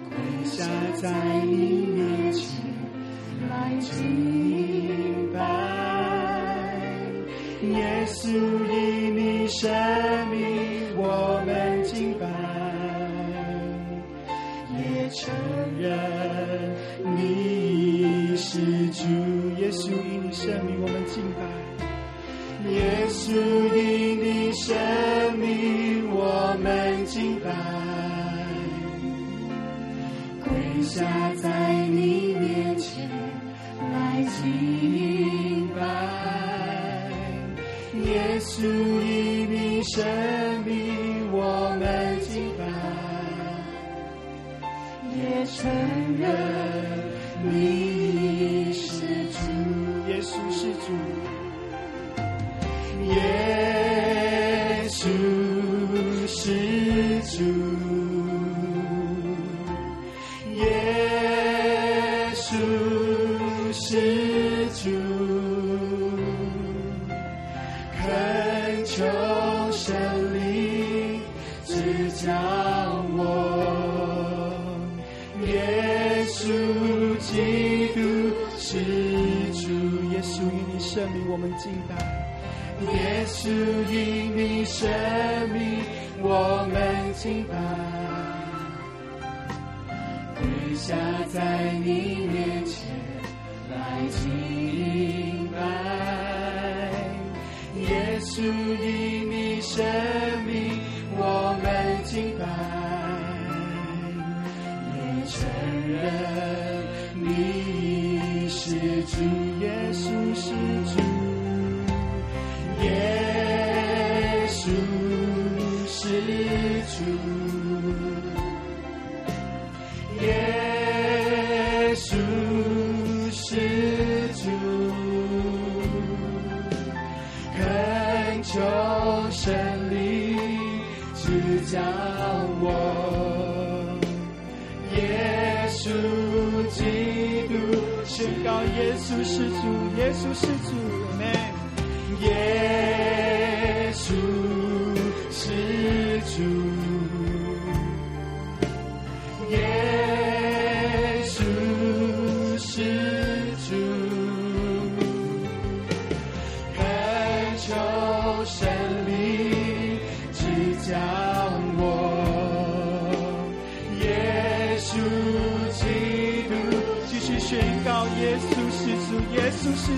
跪下在你面前来敬拜。耶稣以你神明，我们敬拜；也承认你是主。耶稣以你神明，我们敬拜。耶稣以你生命，我们敬拜，跪下在你面前来敬拜。耶稣以你生命，我们敬拜，也承认你是主，耶稣是主。耶稣是主耶稣是主恳求神灵指教我耶稣基督是主耶稣与你圣灵我们敬拜。耶稣因你生命，我们敬拜，跪下在你面前来敬拜。耶稣因你生命，我们敬拜，也承认。耶稣是主，耶稣是主，耶。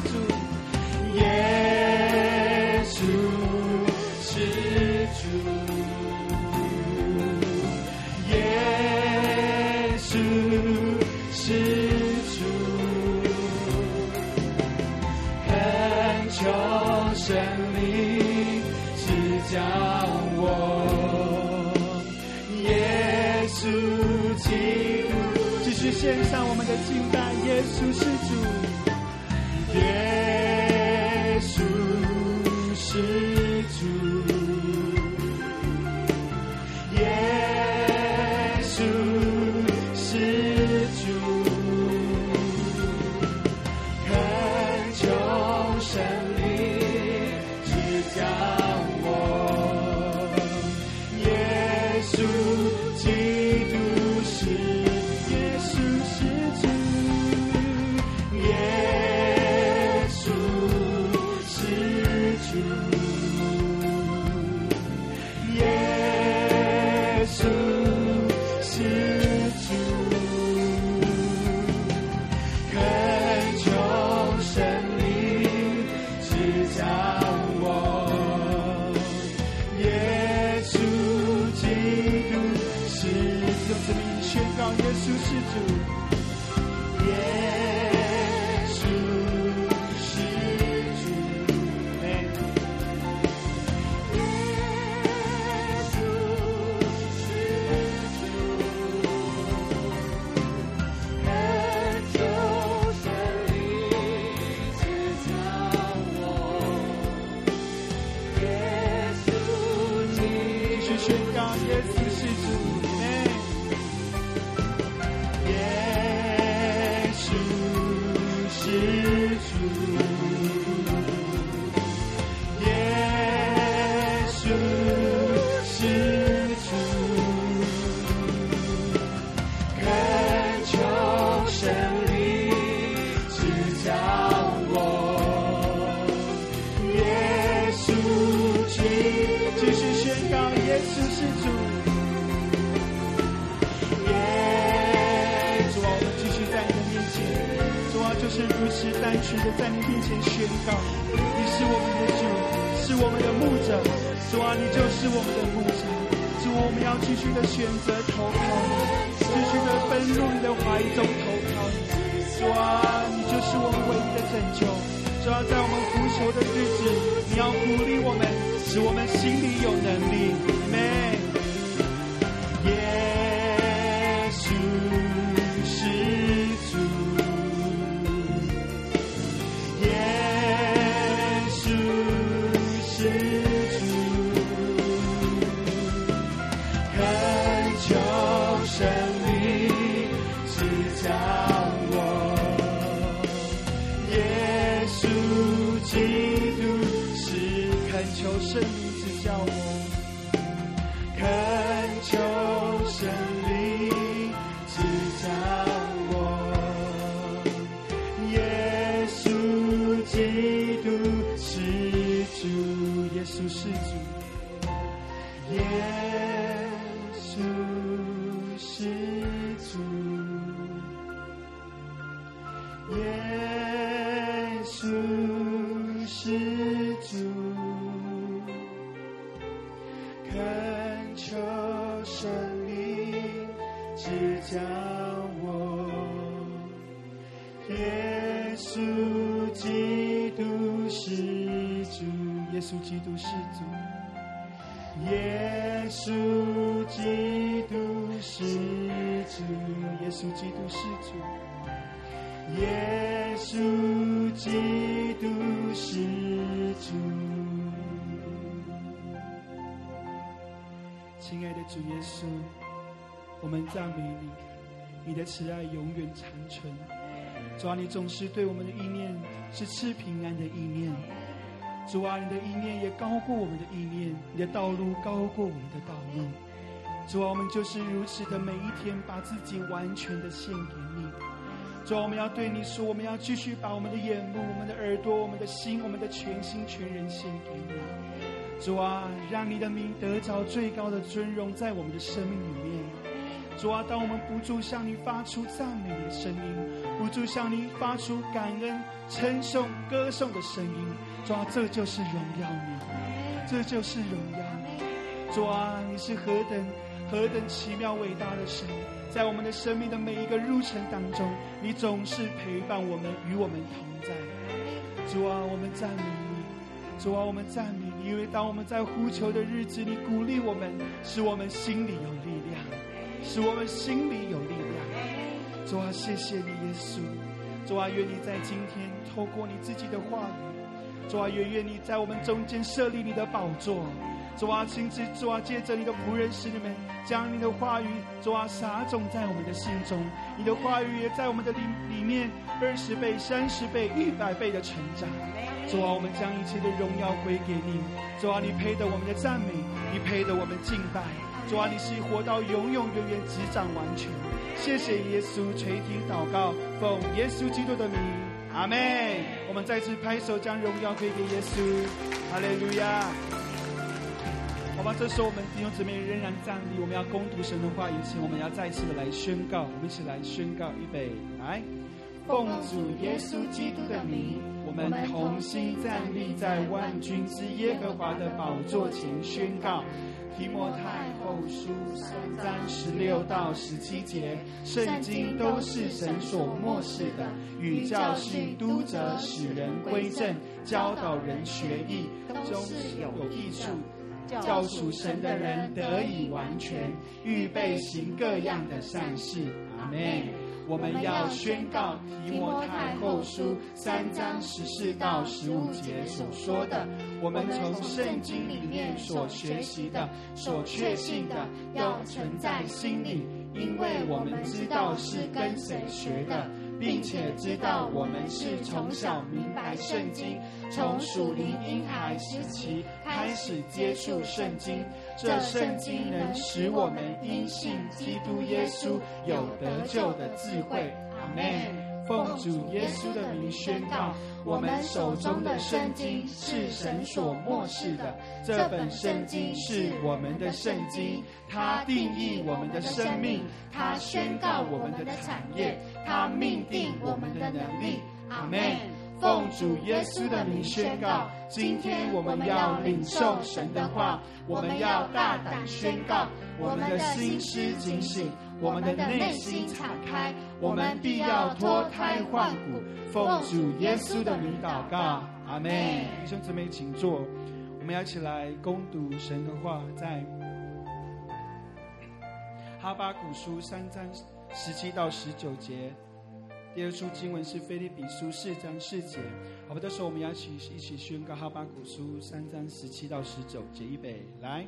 主。亲爱的主耶稣，我们赞美你，你的慈爱永远长存。主啊，你总是对我们的意念是赐平安的意念。主啊，你的意念也高过我们的意念，你的道路高过我们的道路。主啊，我们就是如此的每一天把自己完全的献给你。主啊，我们要对你说，我们要继续把我们的眼目、我们的耳朵、我们的心、我们的全心全人献给你。主啊，让你的名得着最高的尊荣在我们的生命里面。主啊，当我们不住向你发出赞美的声音，不住向你发出感恩、称颂、歌颂的声音，主啊，这就是荣耀你，这就是荣耀你。主啊，你是何等何等奇妙伟大的神，在我们的生命的每一个路程当中，你总是陪伴我们，与我们同在。主啊，我们赞美你。主啊，我们赞美。因为当我们在呼求的日子，你鼓励我们，使我们心里有力量，使我们心里有力量。主啊，谢谢你，耶稣。主啊，愿你在今天透过你自己的话语，主啊，也愿你在我们中间设立你的宝座。主啊，亲自主啊，借着你的仆人使你们将你的话语，主啊，撒种在我们的心中。你的话语也在我们的里里面，二十倍、三十倍、一百倍的成长。主啊，我们将一切的荣耀归给你。主啊，你配得我们的赞美，你配得我们敬拜。主啊，你是活到永永远远、执掌完全。谢谢耶稣垂听祷告，奉耶稣基督的名，阿门。我们再次拍手，将荣耀归给耶稣。哈利路亚。好吧，这时候我们弟兄姊妹仍然站立，我们要攻读神的话语请，我们要再次的来宣告，我们一起来宣告，预备来，奉主耶稣基督的名，我们同心站立在万军之耶和华的宝座前宣告。提摩太后书三章十六到十七节，圣经都是神所默示的，与教训、督责、使人归正、教导人学艺，都是有益处。叫属神的人得以完全，预备行各样的善事。阿门。我们要宣告提摩太后书三章十四到十五节所说的，我们从圣经里面所学习的、所确信的，要存在心里，因为我们知道是跟谁学的。并且知道我们是从小明白圣经，从属灵婴孩时期开始接触圣经。这圣经能使我们因信基督耶稣有得救的智慧。阿门。奉主耶稣的名宣告，我们手中的圣经是神所默示的。这本圣经是我们的圣经，它定义我们的生命，它宣告我们的产业，它命定我们的能力。阿门。奉主耶稣的名宣告，今天我们要领受神的话，我们要大胆宣告，我们的心思警醒，我们的内心敞开，我们必要脱胎换骨。奉主耶稣的名祷告，阿门。弟兄姊妹，请坐，我们要一起来攻读神的话，在哈巴谷书三章十七到十九节。第二处经文是腓立比书四章四节，好吧，这时候我们要一起一起宣告哈巴谷书三章十七到十九节，预备来。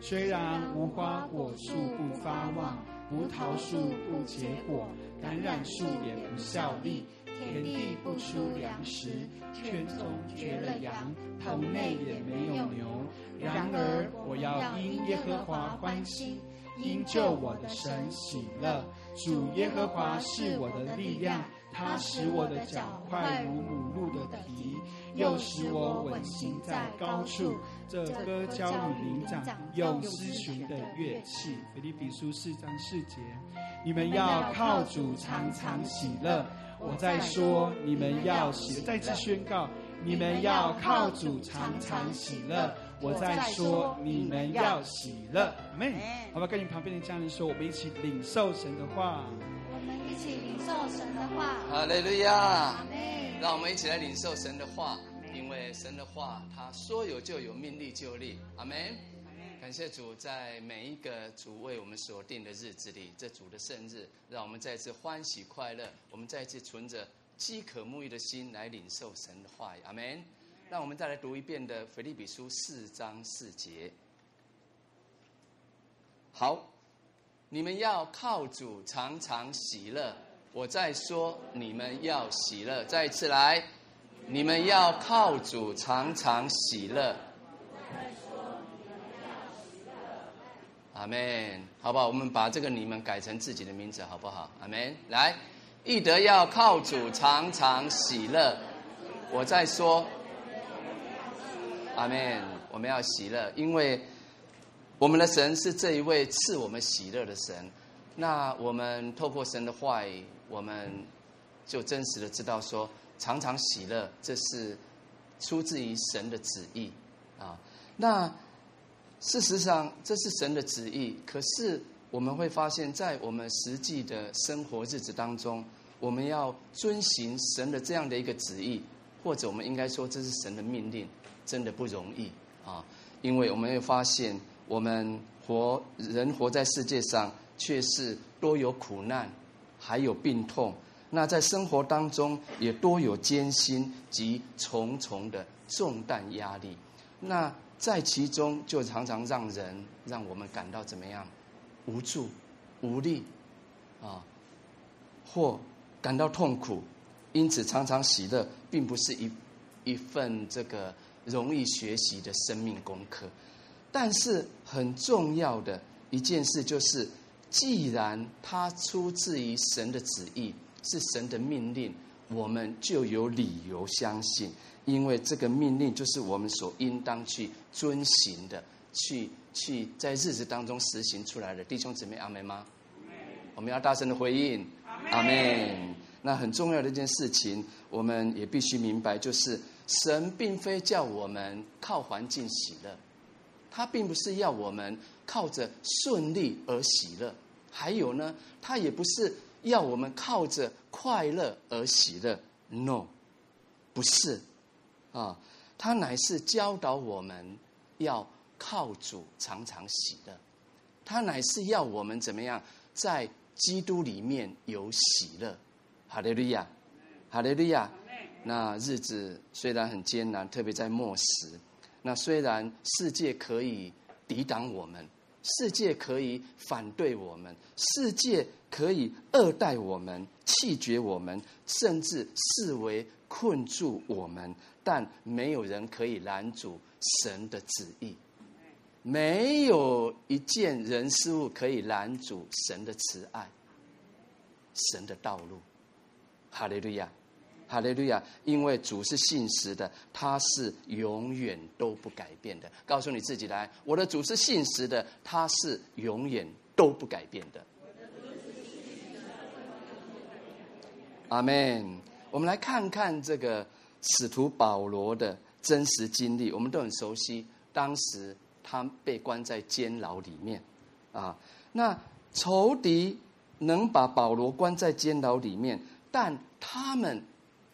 虽然无花果树不发旺，葡萄树不结果，橄榄树也不效力，田地不出粮食，圈中绝了羊，棚内也没有牛。然而我要因耶和华欢心，因救我的神喜乐。主耶和华是我的力量，他使我的脚快如母鹿的蹄，又使我稳行在高处。这歌交与灵长，用丝弦的乐器。腓立比书四章四节，你们要靠主常常喜乐。我在说，你们要喜，再次宣告，你们要靠主常常喜乐。我在说，你们要喜乐。阿门。好吧，跟你旁边的家人说，我们一起领受神的话。我们一起领受神的话。哈利路亚。阿门。让我们一起来领受神的话，因为神的话，他说有就有，命立就立。阿门。感谢主，在每一个主为我们所定的日子里，这主的圣日，让我们再次欢喜快乐。我们再次存着饥渴沐浴的心来领受神的话语。阿门。让我们再来读一遍的腓立比书四章四节。好，你们要靠主常常喜乐。我再说，你们要喜乐。再一次来，你们要靠主常常喜乐。阿门。好不好？我们把这个你们改成自己的名字，好不好？阿门。来，义德要靠主常常喜乐。我再说。阿门！我们要喜乐，因为我们的神是这一位赐我们喜乐的神。那我们透过神的话语，我们就真实的知道说，常常喜乐，这是出自于神的旨意啊。那事实上，这是神的旨意。可是我们会发现，在我们实际的生活日子当中，我们要遵行神的这样的一个旨意，或者我们应该说，这是神的命令。真的不容易啊！因为我们会发现，我们活人活在世界上，却是多有苦难，还有病痛。那在生活当中也多有艰辛及重重的重担压力。那在其中就常常让人让我们感到怎么样？无助、无力啊，或感到痛苦。因此，常常喜乐并不是一一份这个容易学习的生命功课。但是很重要的一件事就是，既然它出自于神的旨意，是神的命令，我们就有理由相信，因为这个命令就是我们所应当去遵行的，去去在日子当中实行出来的。弟兄姊妹，阿门吗？我们要大声的回应，阿门。那很重要的一件事情，我们也必须明白，就是神并非叫我们靠环境喜乐，他并不是要我们靠着顺利而喜乐，还有呢，他也不是要我们靠着快乐而喜乐。No，不是，啊，他乃是教导我们要靠主常常喜乐，他乃是要我们怎么样在基督里面有喜乐。哈利路亚，哈利路亚。那日子虽然很艰难，特别在末时。那虽然世界可以抵挡我们，世界可以反对我们，世界可以恶待我们、弃绝我们，甚至视为困住我们，但没有人可以拦阻神的旨意。没有一件人事物可以拦阻神的慈爱、神的道路。哈利路亚，哈利路亚！因为主是信实的，他是永远都不改变的。告诉你自己来，我的主是信实的，他是永远都不改变的。阿门。我们来看看这个使徒保罗的真实经历，我们都很熟悉。当时他被关在监牢里面，啊，那仇敌能把保罗关在监牢里面。但他们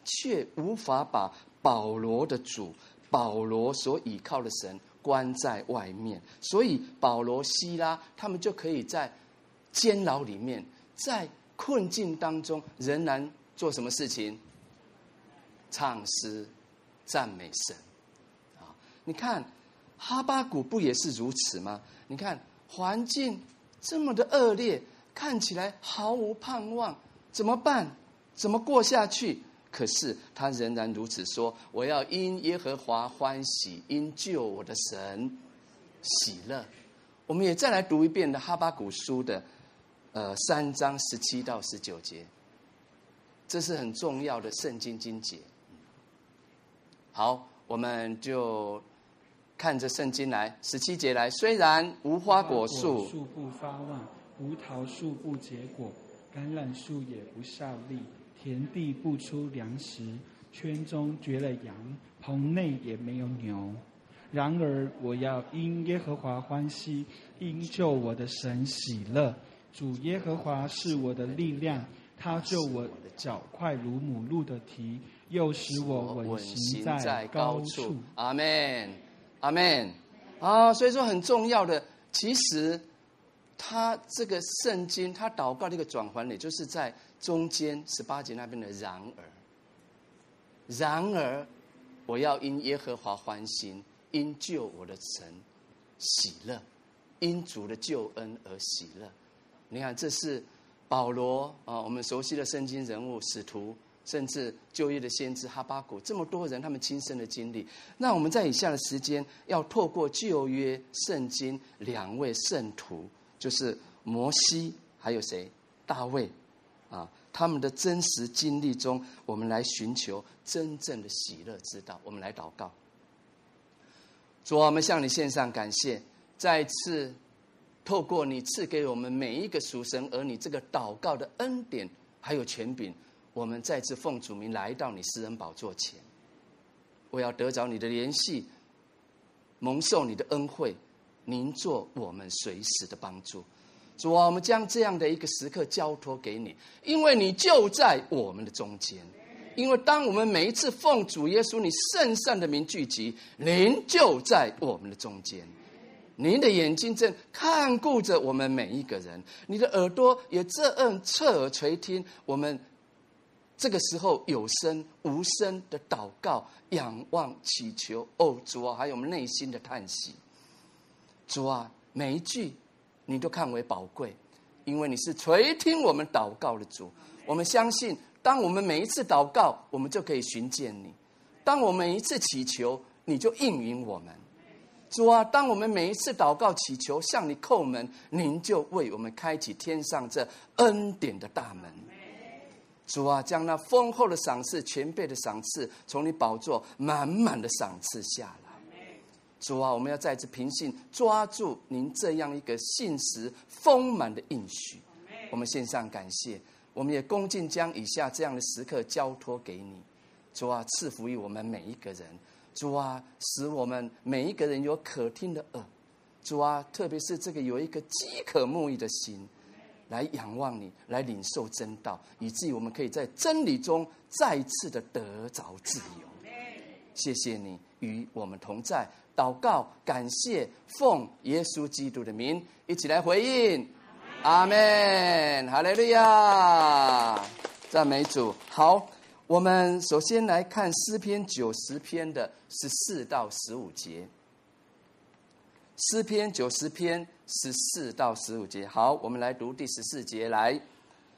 却无法把保罗的主、保罗所倚靠的神关在外面，所以保罗、西拉他们就可以在监牢里面，在困境当中，仍然做什么事情？唱诗、赞美神。啊，你看哈巴谷不也是如此吗？你看环境这么的恶劣，看起来毫无盼望，怎么办？怎么过下去？可是他仍然如此说：“我要因耶和华欢喜，因救我的神喜乐。”我们也再来读一遍的哈巴谷书的，呃，三章十七到十九节，这是很重要的圣经经节。好，我们就看着圣经来，十七节来。虽然无花果树树不发旺，无桃树不结果，橄榄树也不效力。田地不出粮食，圈中绝了羊，棚内也没有牛。然而我要因耶和华欢喜，因救我的神喜乐。主耶和华是我的力量，他救我脚快如母鹿的蹄，又使我稳行在高处。阿门，阿门。啊，所以说很重要的，其实他这个圣经，他祷告的一个转换，也就是在。中间十八节那边的然而，然而，我要因耶和华欢心，因救我的神喜乐，因主的救恩而喜乐。你看，这是保罗啊，我们熟悉的圣经人物、使徒，甚至旧约的先知哈巴谷，这么多人他们亲身的经历。那我们在以下的时间，要透过旧约圣经两位圣徒，就是摩西，还有谁？大卫。啊，他们的真实经历中，我们来寻求真正的喜乐之道。我们来祷告，主啊，我们向你献上感谢，再次透过你赐给我们每一个属神儿女这个祷告的恩典，还有权柄，我们再次奉主名来到你私人宝座前，我要得着你的联系，蒙受你的恩惠，您做我们随时的帮助。主啊，我们将这样的一个时刻交托给你，因为你就在我们的中间。因为当我们每一次奉主耶稣你圣善的名聚集，您就在我们的中间。您的眼睛正看顾着我们每一个人，你的耳朵也正侧耳垂听我们这个时候有声无声的祷告、仰望、祈求。哦，主啊，还有我们内心的叹息。主啊，每一句你都看为宝贵，因为你是垂听我们祷告的主。我们相信，当我们每一次祷告，我们就可以寻见你；当我们每一次祈求，你就应允我们。主啊，当我们每一次祷告祈求向你叩门，您就为我们开启天上这恩典的大门。主啊，将那丰厚的赏赐、全备的赏赐，从你宝座满满的赏赐下来。主啊，我们要再次凭信抓住您这样一个信实丰满的应许。我们献上感谢，我们也恭敬将以下这样的时刻交托给你。主啊，赐福于我们每一个人。主啊，使我们每一个人有可听的耳。主啊，特别是这个有一个饥渴慕义的心，来仰望你，来领受真道，以至于我们可以在真理中再次的得着自由。谢谢你与我们同在，祷告感谢，奉耶稣基督的名，一起来回应。阿门，哈利路亚，赞美主。好。我们首先来看诗篇九十篇的十四到十五节。诗篇九十篇十四到十五节，好，我们来读第十四节来。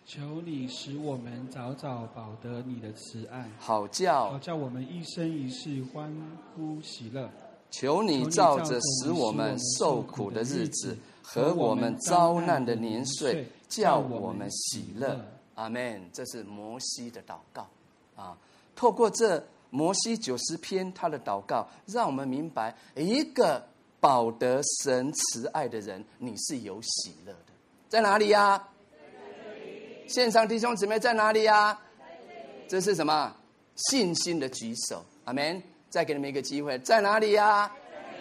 求你使我们早早保得你的慈爱，好叫好叫我们一生一世欢呼喜乐。求你照着使我们受苦的日子和我们遭难的年岁，叫我们喜乐。阿门。这是摩西的祷告。啊，透过这摩西九十篇他的祷告，让我们明白一个保得神慈爱的人，你是有喜乐的。在哪里呀、线上弟兄姊妹在哪里呀、这是什么？信心的举手。阿门。再给你们一个机会，在哪里呀？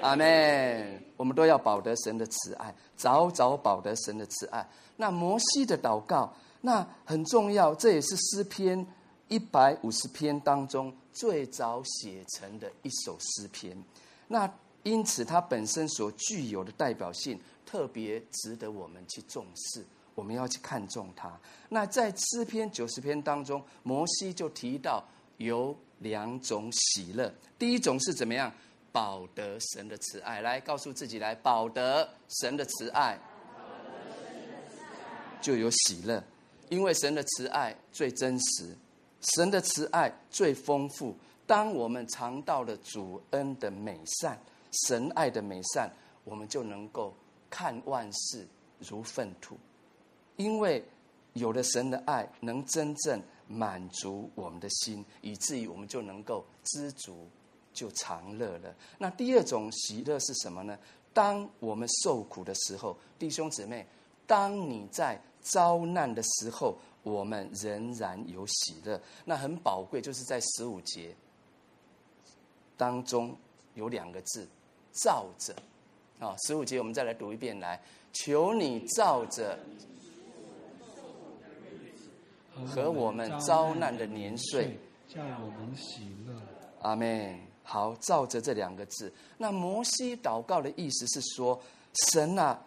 阿门。我们都要保得神的慈爱，早早保得神的慈爱。那摩西的祷告，那很重要，这也是诗篇。一百五十篇当中最早写成的一首诗篇，那因此它本身所具有的代表性特别值得我们去重视，我们要去看重它。那在诗篇九十篇当中，摩西就提到有两种喜乐，第一种是怎么样？保得神的慈爱，来告诉自己来，保得神的慈爱，就有喜乐，因为神的慈爱最真实。神的慈爱最丰富。当我们尝到了主恩的美善、神爱的美善，我们就能够看万事如粪土，因为有了神的爱，能真正满足我们的心，以至于我们就能够知足，就常乐了。那第二种喜乐是什么呢？当我们受苦的时候，弟兄姊妹，当你在遭难的时候。我们仍然有喜乐，那很宝贵，就是在十五节当中有两个字“照着”。啊，十五节我们再来读一遍，来，求你照着和我们遭难的年岁，叫我们喜乐。阿门。好，照着这两个字，那摩西祷告的意思是说，神啊。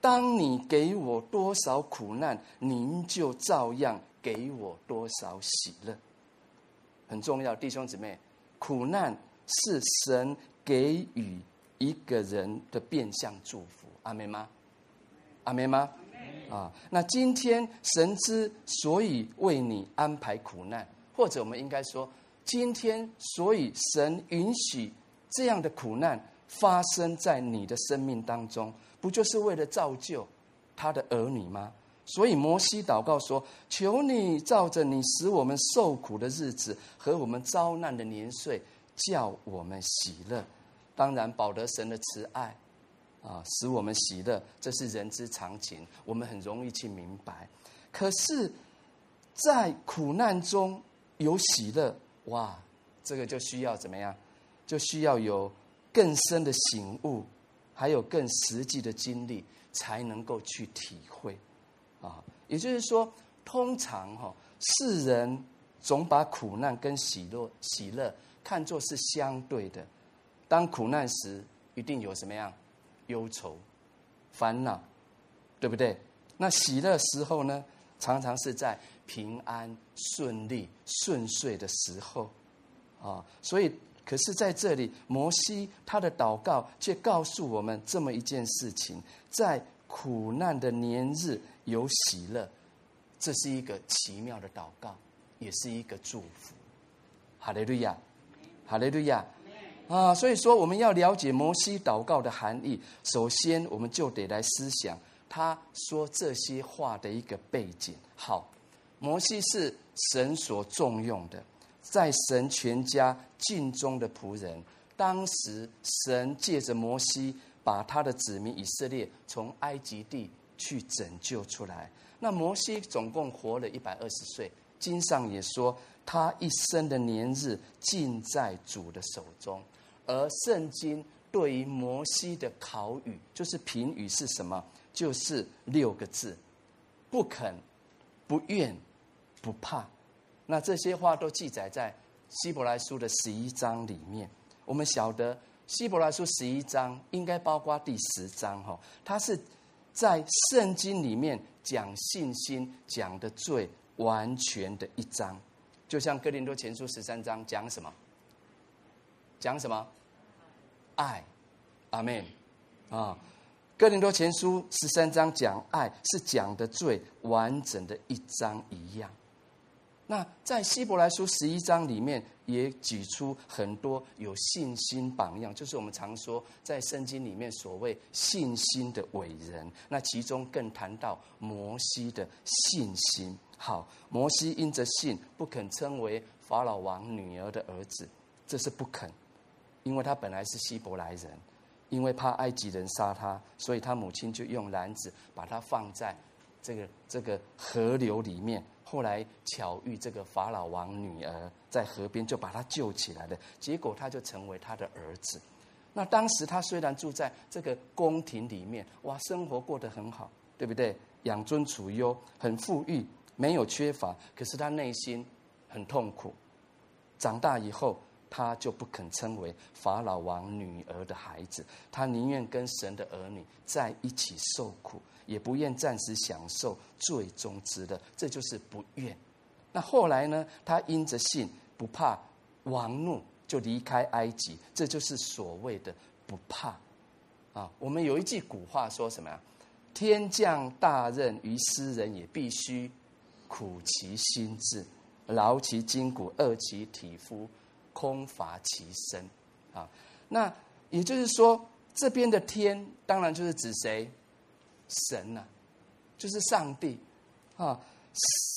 当你给我多少苦难，您就照样给我多少喜乐。很重要，弟兄姊妹，苦难是神给予一个人的变相祝福。阿门吗？阿门吗？啊，那今天神之所以为你安排苦难，或者我们应该说，今天所以神允许这样的苦难发生在你的生命当中。不就是为了造就他的儿女吗？所以摩西祷告说：“求你照着你使我们受苦的日子和我们遭难的年岁，叫我们喜乐。当然，保得神的慈爱啊，使我们喜乐，这是人之常情，我们很容易去明白。可是，在苦难中有喜乐，哇，这个就需要怎么样？就需要有更深的醒悟。”还有更实际的经历，才能够去体会，啊，也就是说，通常哈，世人总把苦难跟喜乐、喜乐看作是相对的。当苦难时，一定有什么样？忧愁、烦恼，对不对？那喜乐时候呢，常常是在平安、顺利、顺遂的时候啊。所以，可是在这里，摩西他的祷告却告诉我们这么一件事情：在苦难的年日有喜乐，这是一个奇妙的祷告，也是一个祝福。哈利路亚，哈利路亚。啊，所以说我们要了解摩西祷告的含义，首先我们就得来思想他说这些话的一个背景。好，摩西是神所重用的，在神全家尽忠的仆人。当时神借着摩西把他的子民以色列从埃及地去拯救出来。那摩西总共活了一百二十岁，经上也说他一生的年日尽在主的手中。而圣经对于摩西的考语，就是评语是什么？就是六个字：不肯、不愿、不怕。那这些话都记载在希伯来书的十一章里面。我们晓得希伯来书十一章应该包括第十章哈，它是在圣经里面讲信心讲的最完全的一章。就像哥林多前书十三章讲什么？讲什么？爱，阿门，啊，哥林多前书十三章讲爱是讲的最完整的一章一样。那在希伯来书十一章里面也举出很多有信心榜样，就是我们常说在圣经里面所谓信心的伟人。那其中更谈到摩西的信心。好，摩西因着信不肯称为法老王女儿的儿子，这是不肯。因为他本来是希伯来人，因为怕埃及人杀他，所以他母亲就用篮子把他放在这个这个河流里面。后来巧遇这个法老王女儿在河边，就把他救起来了。结果他就成为他的儿子。那当时他虽然住在这个宫廷里面，哇，生活过得很好，对不对？养尊处优，很富裕，没有缺乏。可是他内心很痛苦。长大以后。他就不肯称为法老王女儿的孩子，他宁愿跟神的儿女在一起受苦，也不愿暂时享受最终之乐。这就是不愿。那后来呢？他因着信，不怕王怒，就离开埃及。这就是所谓的不怕。啊，我们有一句古话说什么呀？天降大任于斯人也，必须苦其心志，劳其筋骨，饿其体肤。空乏其身，啊，那也就是说，这边的天当然就是指谁？神呐、啊，就是上帝，啊，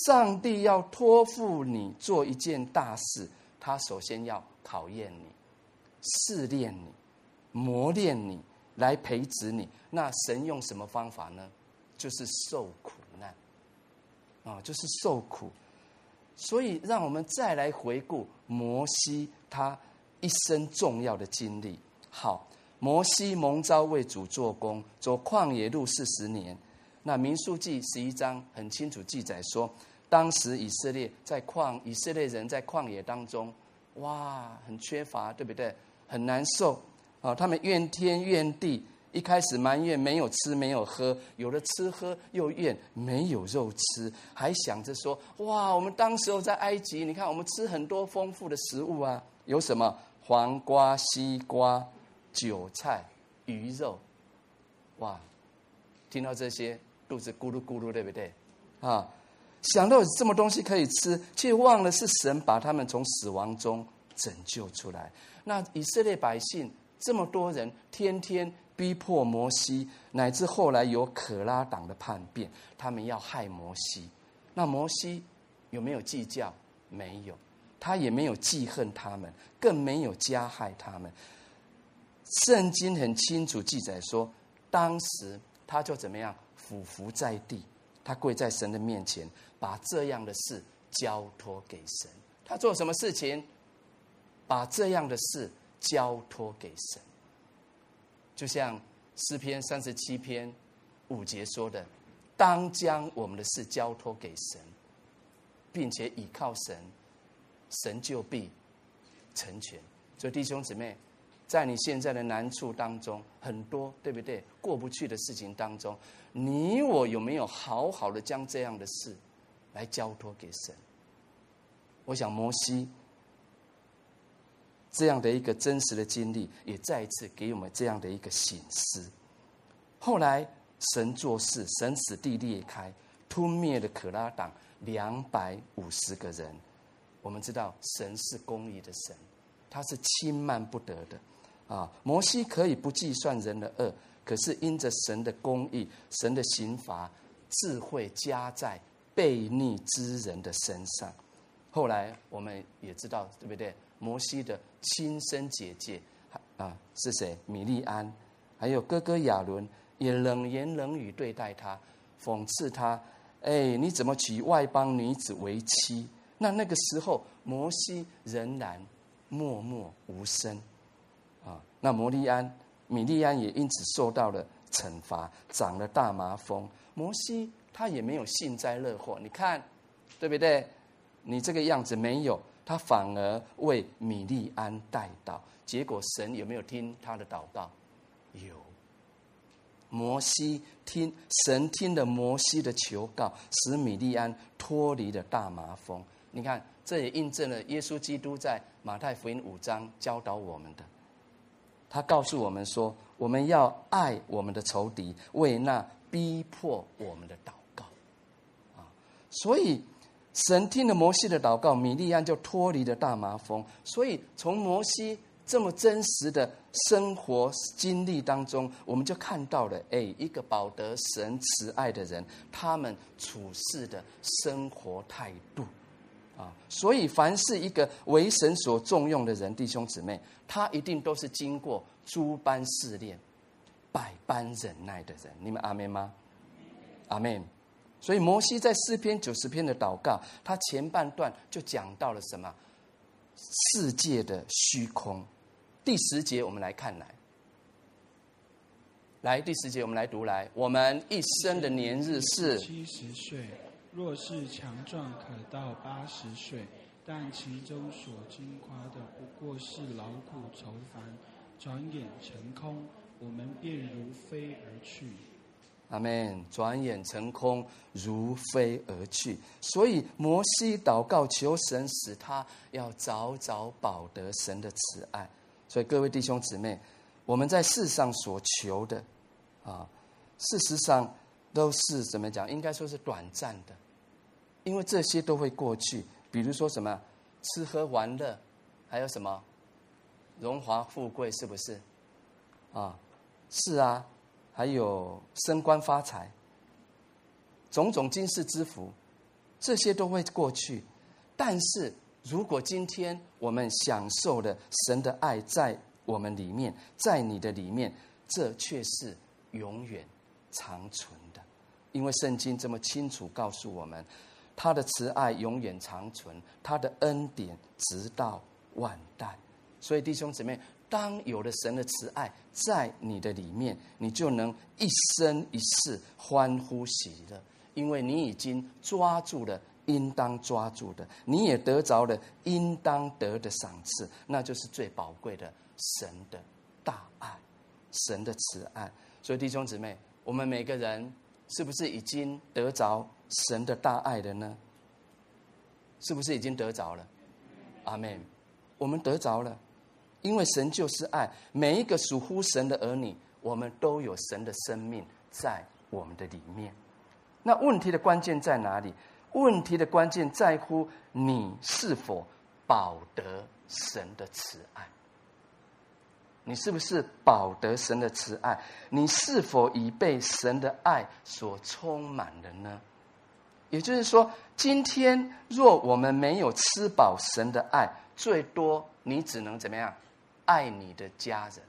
上帝要托付你做一件大事，他首先要考验你、试炼你、磨练你，来培植你。那神用什么方法呢？就是受苦难，啊，就是受苦。所以，让我们再来回顾摩西他一生重要的经历。好，摩西蒙召为主做工，走旷野路四十年。那民数记十一章很清楚记载说，当时以色列在旷，以色列人在旷野当中，哇，很缺乏，对不对？很难受啊，他们怨天怨地。一开始埋怨没有吃没有喝，有了吃喝又怨没有肉吃，还想着说：哇，我们当时候在埃及，你看我们吃很多丰富的食物啊，有什么黄瓜、西瓜、韭菜、鱼肉，哇！听到这些，肚子咕噜咕噜，对不对？啊，想到有这么东西可以吃，却忘了是神把他们从死亡中拯救出来。那以色列百姓这么多人，天天。逼迫摩西，乃至后来有可拉党的叛变，他们要害摩西。那摩西有没有计较？没有，他也没有记恨他们，更没有加害他们。圣经很清楚记载说，当时他就怎么样，俯伏在地，他跪在神的面前，把这样的事交托给神。他做什么事情？把这样的事交托给神。就像诗篇三十七篇五节说的：“当将我们的事交托给神，并且倚靠神，神就必成全。”所以弟兄姊妹，在你现在的难处当中，很多对不对？过不去的事情当中，你我有没有好好的将这样的事来交托给神？我想摩西这样的一个真实的经历，也再一次给我们这样的一个醒思。后来神做事，神使地裂开，吞灭了可拉党两百五十个人。我们知道神是公义的神，他是轻慢不得的。啊，摩西可以不计算人的恶，可是因着神的公义，神的刑罚，智慧加在悖逆之人的身上。后来我们也知道，对不对？摩西的亲生姐姐啊是谁？米利安，还有哥哥亚伦，也冷言冷语对待他，讽刺他。哎，你怎么娶外邦女子为妻？那那个时候，摩西仍然默默无声。啊，那摩利安、米利安也因此受到了惩罚，长了大麻风。摩西他也没有幸灾乐祸，你看，对不对？你这个样子没有，他反而为米利安代祷。结果神有没有听他的祷告？有。摩西听神听了摩西的求告，使米利安脱离了大麻风。你看，这也印证了耶稣基督在马太福音五章教导我们的。他告诉我们说：“我们要爱我们的仇敌，为那逼迫我们的祷告。”啊，所以神听了摩西的祷告，米利安就脱离了大麻风。所以从摩西这么真实的生活经历当中，我们就看到了，哎，一个保得神慈爱的人，他们处事的生活态度。啊，所以凡是一个为神所重用的人，弟兄姊妹，他一定都是经过诸般试炼、百般忍耐的人。你们阿门吗？阿门。所以摩西在诗篇九十篇的祷告，他前半段就讲到了什么？世界的虚空。第十节我们来看来，来第十节我们来读来，我们一生的年日是七十岁。若是强壮，可到八十岁，但其中所经夸的不过是劳苦愁烦，转眼成空，我们便如飞而去。阿门。转眼成空，如飞而去。所以摩西祷告求神，使他要早早保得神的慈爱。所以各位弟兄姊妹，我们在世上所求的，啊，事实上都是怎么讲？应该说是短暂的。因为这些都会过去，比如说什么吃喝玩乐，还有什么荣华富贵，是不是？啊，是啊，还有升官发财，种种今世之福，这些都会过去。但是如果今天我们享受了神的爱在我们里面，在你的里面，这却是永远长存的，因为圣经这么清楚告诉我们。他的慈爱永远长存，他的恩典直到万代。所以弟兄姊妹，当有了神的慈爱在你的里面，你就能一生一世欢呼喜乐，因为你已经抓住了应当抓住的，你也得着了应当得的赏赐，那就是最宝贵的神的大爱，神的慈爱。所以弟兄姊妹，我们每个人是不是已经得着？神的大爱的呢？是不是已经得着了？阿门。我们得着了，因为神就是爱。每一个属乎神的儿女，我们都有神的生命在我们的里面。那问题的关键在哪里？问题的关键在乎你是否保得神的慈爱。你是不是保得神的慈爱？你是否已被神的爱所充满了呢？也就是说，今天若我们没有吃饱神的爱，最多你只能怎么样？爱你的家人，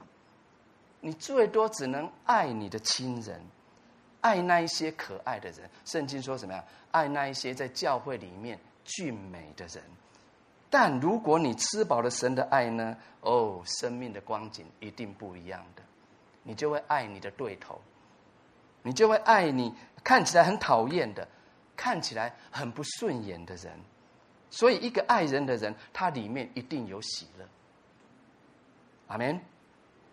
你最多只能爱你的亲人，爱那一些可爱的人。圣经说什么呀？爱那一些在教会里面俊美的人。但如果你吃饱了神的爱呢？哦，生命的光景一定不一样的。你就会爱你的对头，你就会爱你看起来很讨厌的。看起来很不顺眼的人，所以一个爱人的人，他里面一定有喜乐。阿门。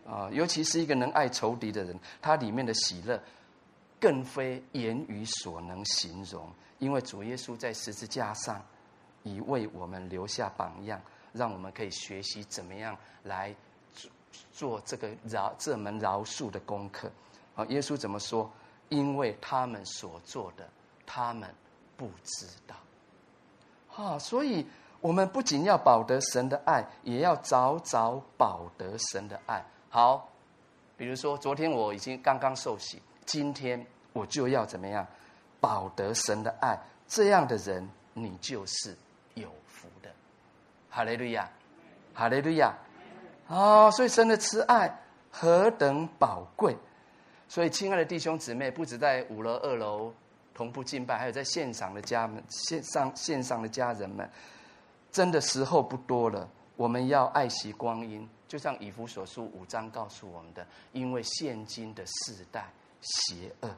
啊，尤其是一个能爱仇敌的人，他里面的喜乐，更非言语所能形容。因为主耶稣在十字架上，已为我们留下榜样，让我们可以学习怎么样来做做这个饶这门饶恕的功课。啊，耶稣怎么说？因为他们所做的，他们不知道。啊，所以我们不仅要保得神的爱，也要早早保得神的爱。好，比如说昨天我已经刚刚受洗，今天我就要怎么样保得神的爱？这样的人，你就是有福的。哈利路亚，哈利路亚。哦，所以神的慈爱何等宝贵！所以，亲爱的弟兄姊妹，不止在五楼、二楼同步敬拜，还有在线上的家们、线上线上的家人们，真的时候不多了。我们要爱惜光阴，就像以弗所书五章告诉我们的，因为现今的世代邪恶，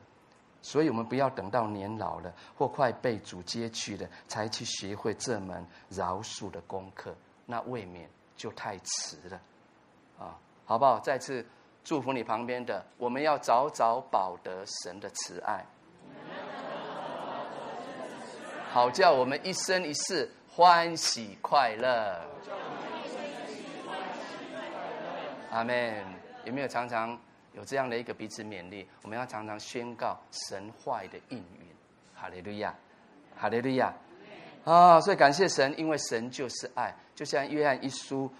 所以我们不要等到年老了或快被主接去了，才去学会这门饶恕的功课，那未免就太迟了，啊，好不好？再次。祝福你旁边的，我们要早早保得神的慈爱，好叫我们一生一世欢喜快乐。阿门。有没有常常有这样的一个彼此勉励？我们要常常宣告神坏的应允。哈利路亚，哈利路亚。啊，所以感谢神，因为神就是爱，就像约翰一书。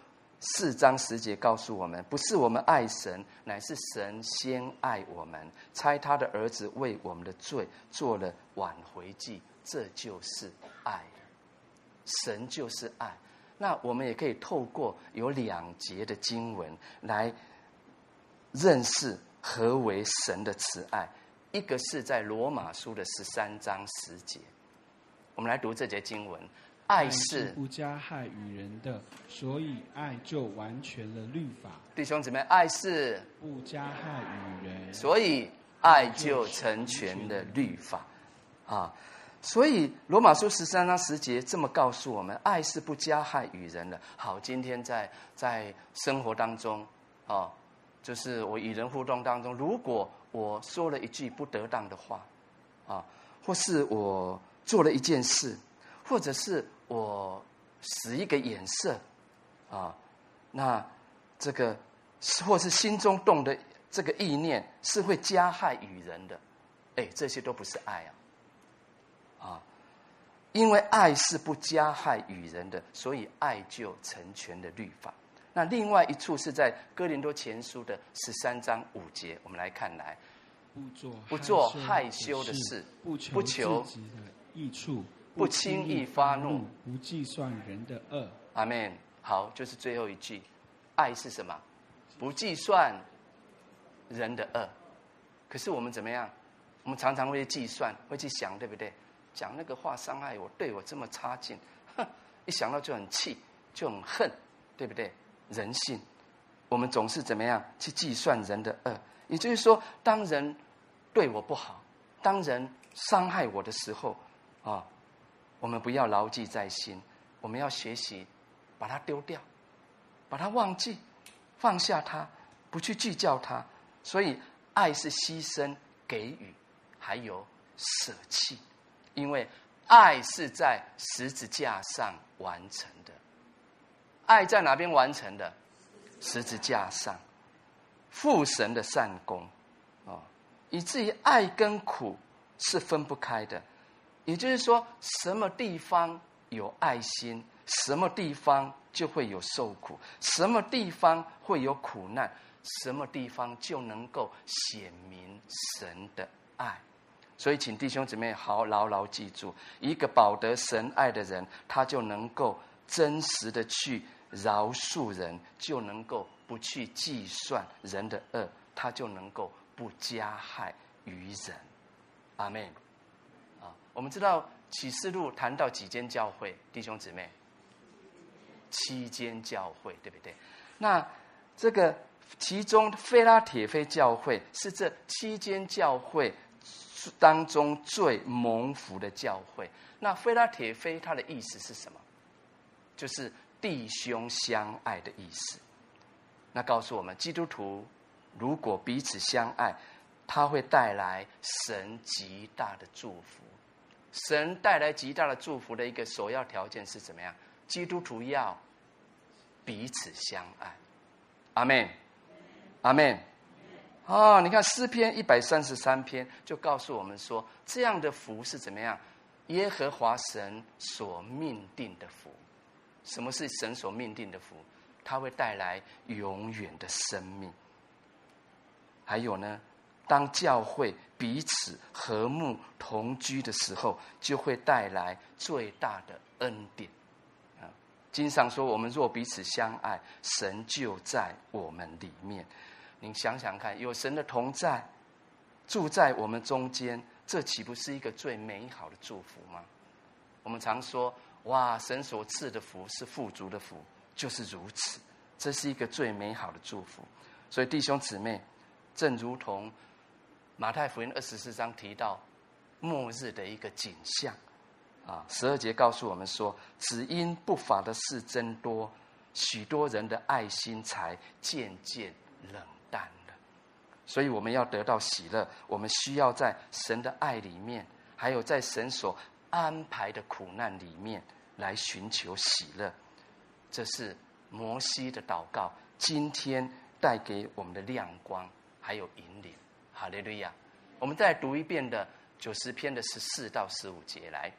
四章十节告诉我们，不是我们爱神，乃是神先爱我们，差他的儿子为我们的罪做了挽回祭，这就是爱。神就是爱。那我们也可以透过有两节的经文来认识何为神的慈爱。一个是在罗马书的十三章十节，我们来读这节经文。爱是不加害于人的，所以爱就完全了律法。弟兄姊妹，爱是不加害于人，所以爱就成全了律法。啊，所以罗马书十三章十节这么告诉我们：爱是不加害于人的。好，今天在在生活当中，啊，就是我与人互动当中，如果我说了一句不得当的话，啊，或是我做了一件事，或者是。我使一个眼色，啊，那这个或是心中动的这个意念是会加害于人的，哎，这些都不是爱啊，啊，因为爱是不加害于人的，所以爱就成全的律法。那另外一处是在哥林多前书的十三章五节，我们来看来，不做不做害羞的事，不求自己的益处。不轻易发怒，不计算人的恶。阿门。好，就是最后一句，爱是什么？不计算人的恶。可是我们怎么样？我们常常会计算，会去想，对不对？讲那个话伤害我，对我这么差劲，哼！一想到就很气，就很恨，对不对？人性，我们总是怎么样去计算人的恶？也就是说，当人对我不好，当人伤害我的时候，啊。我们不要牢记在心，我们要学习把它丢掉，把它忘记，放下它，不去计较它。所以，爱是牺牲、给予，还有舍弃，因为爱是在十字架上完成的。爱在哪边完成的？十字架上，父神的善功啊，以至于爱跟苦是分不开的。也就是说，什么地方有爱心，什么地方就会有受苦；什么地方会有苦难，什么地方就能够显明神的爱。所以，请弟兄姊妹好牢牢记住：一个保得神爱的人，他就能够真实的去饶恕人，就能够不去计算人的恶，他就能够不加害于人。阿门。啊我们知道启示录谈到几间教会，弟兄姊妹，七间教会，对不对？那这个其中非拉铁非教会是这七间教会当中最蒙福的教会。那非拉铁非它的意思是什么？就是弟兄相爱的意思。那告诉我们，基督徒如果彼此相爱，他会带来神极大的祝福。神带来极大的祝福的一个首要条件是怎么样？基督徒要彼此相爱。阿门，阿门。哦，你看诗篇一百三十三篇就告诉我们说，这样的福是怎么样？耶和华神所命定的福。什么是神所命定的福？它会带来永远的生命。还有呢？当教会彼此和睦同居的时候，就会带来最大的恩典。啊，经上说，我们若彼此相爱，神就在我们里面。您想想看，有神的同在，住在我们中间，这岂不是一个最美好的祝福吗？我们常说，哇，神所赐的福是富足的福，就是如此，这是一个最美好的祝福。所以弟兄姊妹，正如同。马太福音二十四章提到末日的一个景象，啊，十二节告诉我们说，只因不法的事增多，许多人的爱心才渐渐冷淡了。所以我们要得到喜乐，我们需要在神的爱里面，还有在神所安排的苦难里面来寻求喜乐。这是摩西的祷告，今天带给我们的亮光，还有引领。哈利路亚！我们再读一遍的九十篇的十四到十五节来。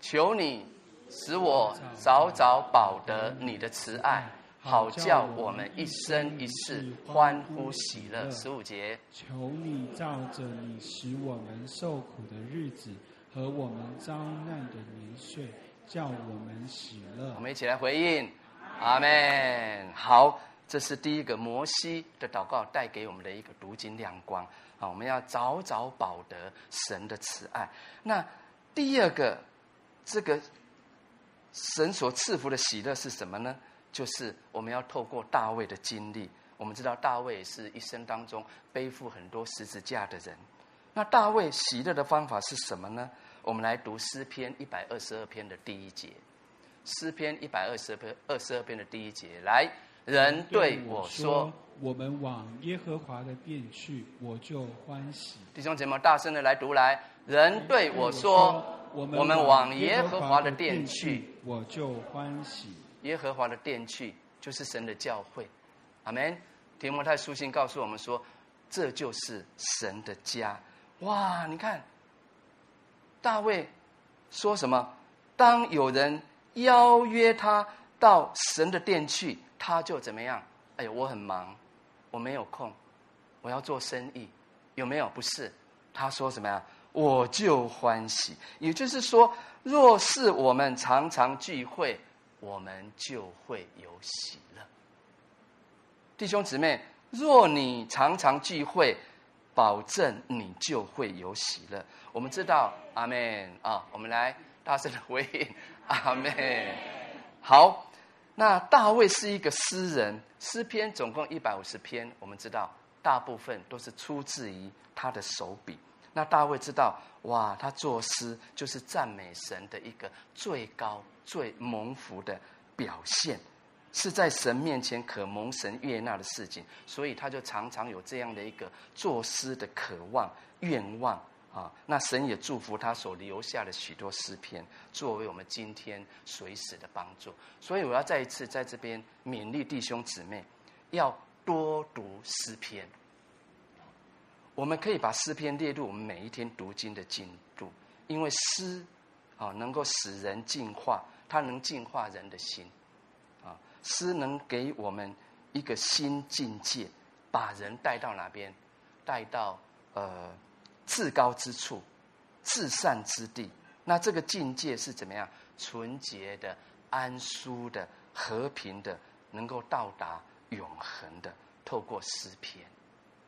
求你使我早早保得你的慈爱，好叫我们一生一世欢呼喜乐。十五节。求你照着你使我们受苦的日子和我们遭难的年岁，叫我们喜乐。我们一起来回应，阿门。好。这是第一个摩西的祷告带给我们的一个读经亮光啊！我们要早早保得神的慈爱。那第二个，这个神所赐福的喜乐是什么呢？就是我们要透过大卫的经历。我们知道大卫是一生当中背负很多十字架的人。那大卫喜乐的方法是什么呢？我们来读诗篇一百二十二篇的第一节。诗篇一百二十二篇二十二篇的第一节，来。人对我说：“我们往耶和华的殿去，我就欢喜。”弟兄姐妹，大声的来读来。人对我说：“我们往耶和华的殿去，我就欢喜。”耶和华的殿去，就是神的教会。阿门。提摩太书信告诉我们说，这就是神的家。哇，你看，大卫说什么？当有人邀约他到神的殿去。他就怎么样？哎呦，我很忙，我没有空，我要做生意，有没有？不是，他说什么呀？我就欢喜。也就是说，若是我们常常聚会，我们就会有喜乐。弟兄姊妹，若你常常聚会，保证你就会有喜乐。我们知道，阿门啊！我们来大声的回应，阿门。好。那大卫是一个诗人，诗篇总共一百五十篇，我们知道大部分都是出自于他的手笔。那大卫知道，哇，他作诗就是赞美神的一个最高、最蒙福的表现，是在神面前可蒙神悦纳的事情，所以他就常常有这样的一个作诗的渴望、愿望。啊，那神也祝福他所留下的许多诗篇，作为我们今天随时的帮助。所以我要再一次在这边勉励弟兄姊妹，要多读诗篇。我们可以把诗篇列入我们每一天读经的进度，因为诗啊能够使人净化，它能净化人的心。啊，诗能给我们一个新境界，把人带到哪边？带到呃。至高之处，至善之地。那这个境界是怎么样？纯洁的、安舒的、和平的，能够到达永恒的。透过诗篇，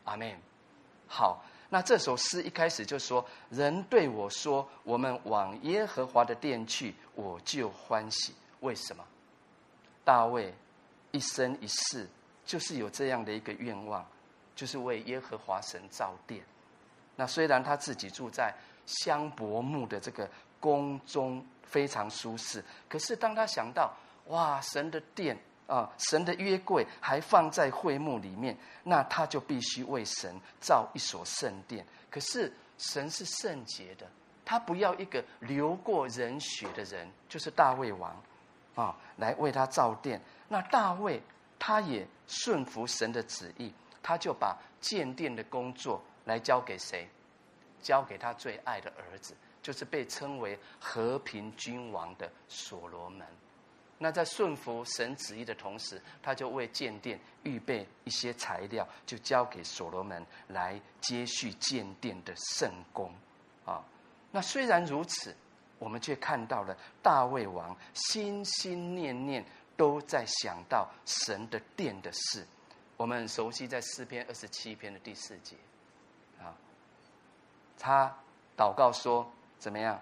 阿门。好，那这首诗一开始就说：“人对我说，我们往耶和华的殿去，我就欢喜。”为什么？大卫一生一世就是有这样的一个愿望，就是为耶和华神造殿。那虽然他自己住在香柏木的这个宫中非常舒适，可是当他想到哇，神的殿啊，神的约柜还放在会幕里面，那他就必须为神造一所圣殿。可是神是圣洁的，他不要一个流过人血的人，就是大卫王，啊，来为他造殿。那大卫他也顺服神的旨意，他就把建殿的工作来交给谁？交给他最爱的儿子，就是被称为和平君王的所罗门。那在顺服神旨意的同时，他就为建殿预备一些材料，就交给所罗门来接续建殿的圣工。啊，那虽然如此，我们却看到了大卫王心心念念都在想到神的殿的事。我们很熟悉在诗篇二十七篇的第四节，啊，他祷告说：怎么样？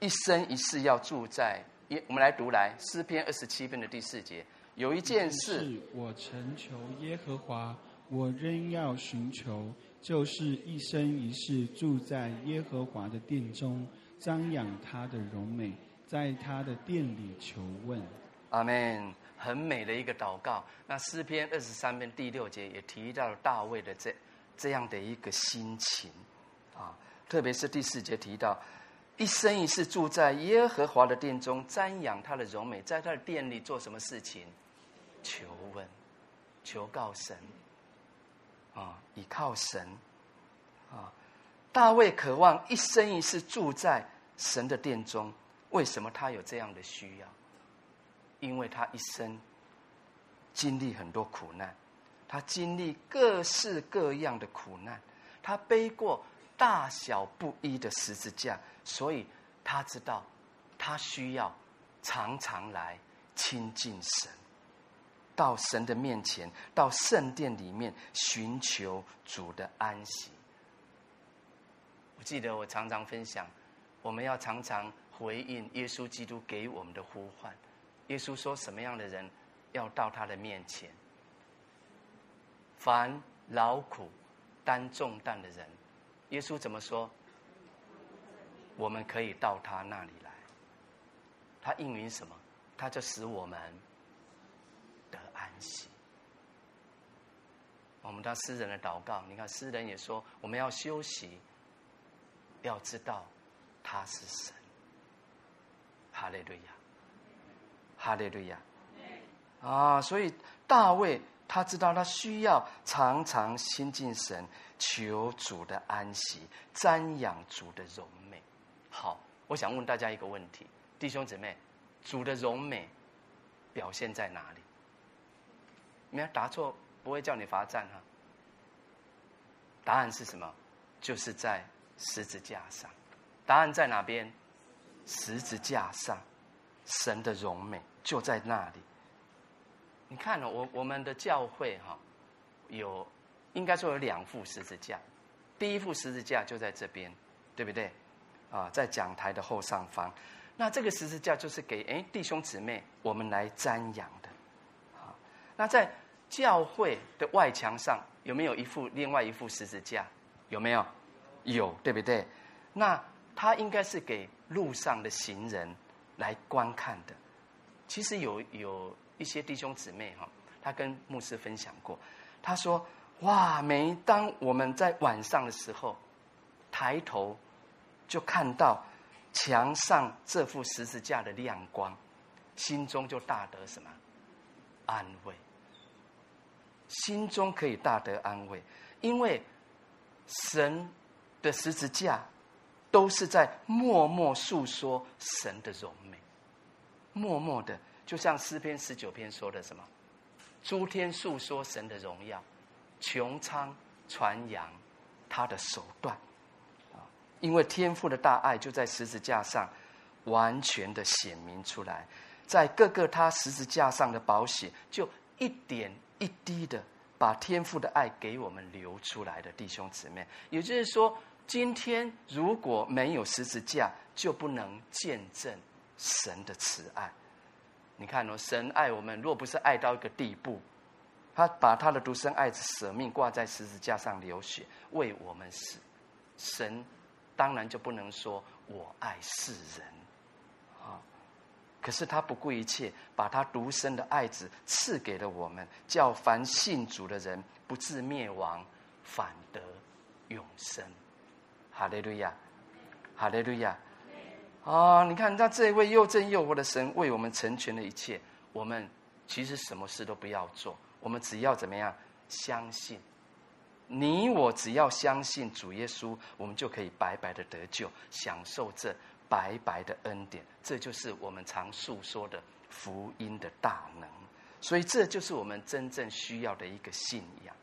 一生一世要住在。我们来读来诗篇二十七篇的第四节，有一件事，我曾求耶和华，我仍要寻求，就是一生一世住在耶和华的殿中，瞻仰他的荣美，在他的殿里求问。阿门，很美的一个祷告。那诗篇二十三篇第六节也提到了大卫的这这样的一个心情啊，特别是第四节提到。一生一世住在耶和华的殿中，瞻仰他的荣美，在他的殿里做什么事情？求问、求告神，啊，倚靠神，啊，大卫渴望一生一世住在神的殿中。为什么他有这样的需要？因为他一生经历很多苦难，他经历各式各样的苦难，他背过大小不一的十字架。所以他知道，他需要常常来亲近神，到神的面前，到圣殿里面寻求主的安息。我记得我常常分享，我们要常常回应耶稣基督给我们的呼唤。耶稣说：“什么样的人要到他的面前？凡劳苦担重担的人。”耶稣怎么说？我们可以到他那里来，他应允什么？他就使我们得安息。我们到诗人的祷告，你看诗人也说，我们要休息，要知道他是神。哈利路亚，哈利路亚。啊，所以大卫他知道他需要常常亲近神，求主的安息，瞻仰主的荣美。好，我想问大家一个问题，弟兄姊妹，主的荣美表现在哪里？没有答错，不会叫你罚站哈。答案是什么？就是在十字架上。答案在哪边？十字架上，神的荣美就在那里。你看呢？我我们的教会哈，有应该说有两副十字架，第一副十字架就在这边，对不对？啊，在讲台的后上方，那这个十字架就是给哎弟兄姊妹我们来瞻仰的。啊，那在教会的外墙上有没有一副另外一副十字架？有没有？有，对不对？那它应该是给路上的行人来观看的。其实有有一些弟兄姊妹哈，他跟牧师分享过，他说：哇，每当我们在晚上的时候抬头。就看到墙上这副十字架的亮光，心中就大得什么安慰？心中可以大得安慰，因为神的十字架都是在默默诉说神的荣美，默默的，就像诗篇十九篇说的什么：诸天诉说神的荣耀，穹苍传扬他的手段。因为天父的大爱就在十字架上完全的显明出来，在各个他十字架上的宝血，就一点一滴的把天父的爱给我们流出来的弟兄姊妹。也就是说，今天如果没有十字架，就不能见证神的慈爱。你看哦，神爱我们，若不是爱到一个地步，他把他的独生爱子舍命挂在十字架上流血为我们死，神。当然就不能说我爱世人，啊，可是他不顾一切，把他独生的爱子赐给了我们，叫凡信主的人不至灭亡，反得永生。哈利路亚，哈利路亚。啊，你看，那这一位又真又活的神为我们成全了一切，我们其实什么事都不要做，我们只要怎么样？相信。你我只要相信主耶稣，我们就可以白白的得救，享受这。白白的恩典，这就是我们常诉说的福音的大能。所以，这就是我们真正需要的一个信仰。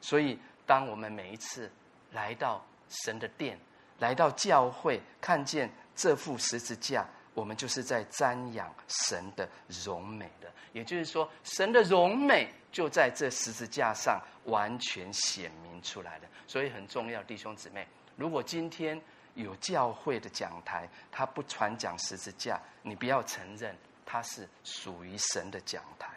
所以，当我们每一次来到神的殿，来到教会，看见这副十字架，我们就是在瞻仰神的荣美的。也就是说，神的荣美就在这十字架上完全显明出来了。所以，很重要，弟兄姊妹，如果今天。有教会的讲台，他不传讲十字架，你不要承认它是属于神的讲台。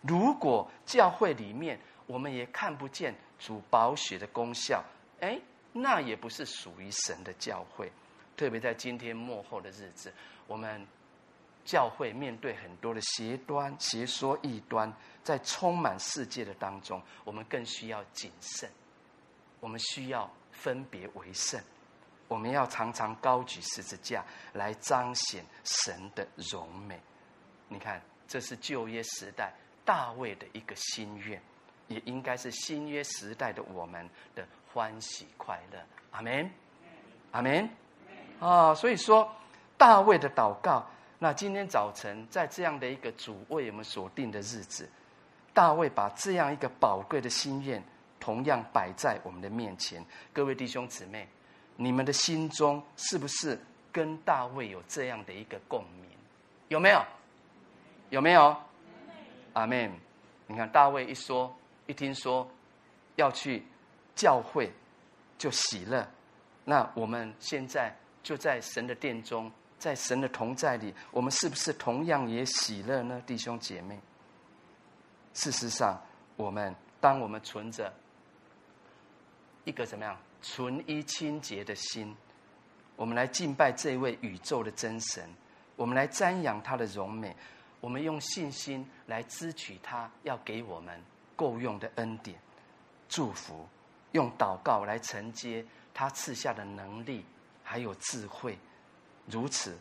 如果教会里面我们也看不见主宝血的功效，哎，那也不是属于神的教会。特别在今天幕后的日子，我们教会面对很多的邪端、邪说、异端，在充满世界的当中，我们更需要谨慎，我们需要分别为圣。我们要常常高举十字架来彰显神的荣美。你看，这是旧约时代大卫的一个心愿，也应该是新约时代的我们的欢喜快乐。阿门，阿门。啊，所以说大卫的祷告。那今天早晨在这样的一个主为我们所定的日子，大卫把这样一个宝贵的心愿，同样摆在我们的面前。各位弟兄姊妹。你们的心中是不是跟大卫有这样的一个共鸣？有没有？有没有？阿门。你看大卫一说，一听说要去教会，就喜乐。那我们现在就在神的殿中，在神的同在里，我们是不是同样也喜乐呢？弟兄姐妹，事实上，我们当我们存着一个怎么样？纯一清洁的心，我们来敬拜这位宇宙的真神，我们来瞻仰他的荣美，我们用信心来支取他要给我们够用的恩典、祝福，用祷告来承接他赐下的能力还有智慧，如此，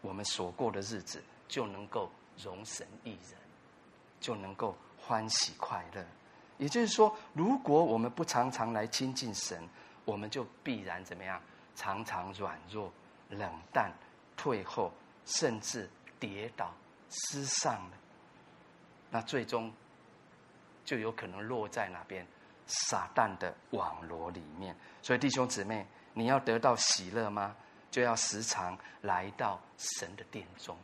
我们所过的日子就能够容神一人，就能够欢喜快乐。也就是说，如果我们不常常来亲近神，我们就必然怎么样？常常软弱、冷淡、退后，甚至跌倒、失丧了。那最终就有可能落在哪边？撒旦的网罗里面。所以弟兄姊妹，你要得到喜乐吗？就要时常来到神的殿中，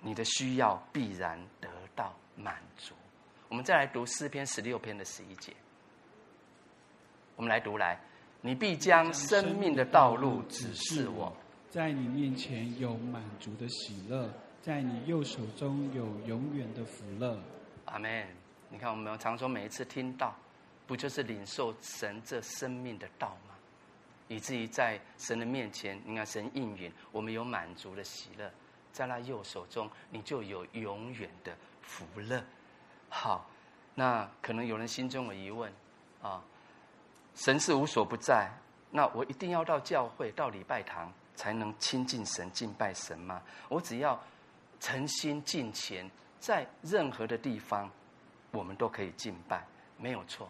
你的需要必然得到满足。我们再来读诗篇十六篇的十一节。我们来读来。你必将生命的道路指示我，在你面前有满足的喜乐，在你右手中有永远的福乐。阿门。你看，我们常说每一次听到，不就是领受神这生命的道吗？以至于在神的面前，你看神应允，我们有满足的喜乐，在他右手中，你就有永远的福乐。好，那可能有人心中有疑问啊。神是无所不在，那我一定要到教会、到礼拜堂才能亲近神、敬拜神吗？我只要诚心敬虔，在任何的地方，我们都可以敬拜，没有错，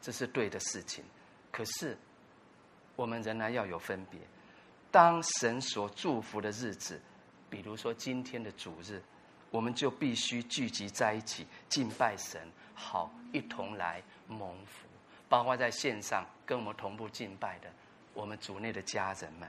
这是对的事情。可是，我们仍然要有分别。当神所祝福的日子，比如说今天的主日，我们就必须聚集在一起敬拜神，好一同来蒙福。包括在线上跟我们同步敬拜的，我们主内的家人们，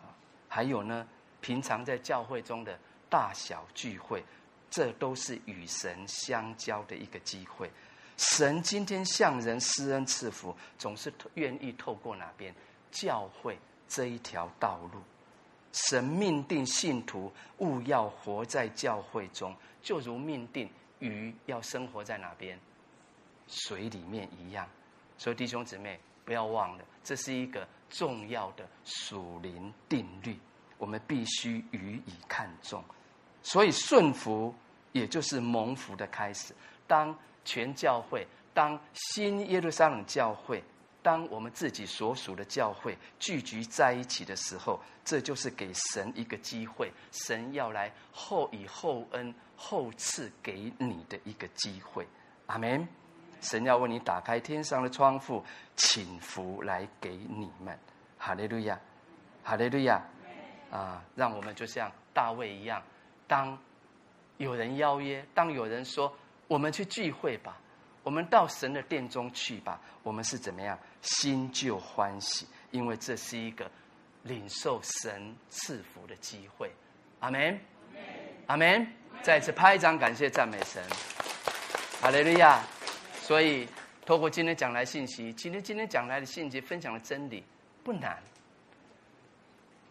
啊，还有呢，平常在教会中的大小聚会，这都是与神相交的一个机会。神今天向人施恩赐福，总是愿意透过哪边？教会这一条道路。神命定信徒勿要活在教会中，就如命定鱼要生活在哪边？水里面一样。所以弟兄姊妹，不要忘了，这是一个重要的属灵定律。我们必须予以看重。所以顺服，也就是蒙福的开始。当全教会，当新耶路撒冷教会，当我们自己所属的教会聚集在一起的时候，这就是给神一个机会，神要来厚以厚恩厚赐给你的一个机会。阿门。神要为你打开天上的窗户，请福来给你们。哈利路亚，哈利路亚。啊，让我们就像大卫一样，当有人邀约，当有人说我们去聚会吧，我们到神的殿中去吧，我们是怎么样？心就欢喜，因为这是一个领受神赐福的机会。阿门，阿门。再次拍掌感谢赞美神。哈利路亚。所以，透过今天讲来信息，今天今天讲来的信息分享的真理不难。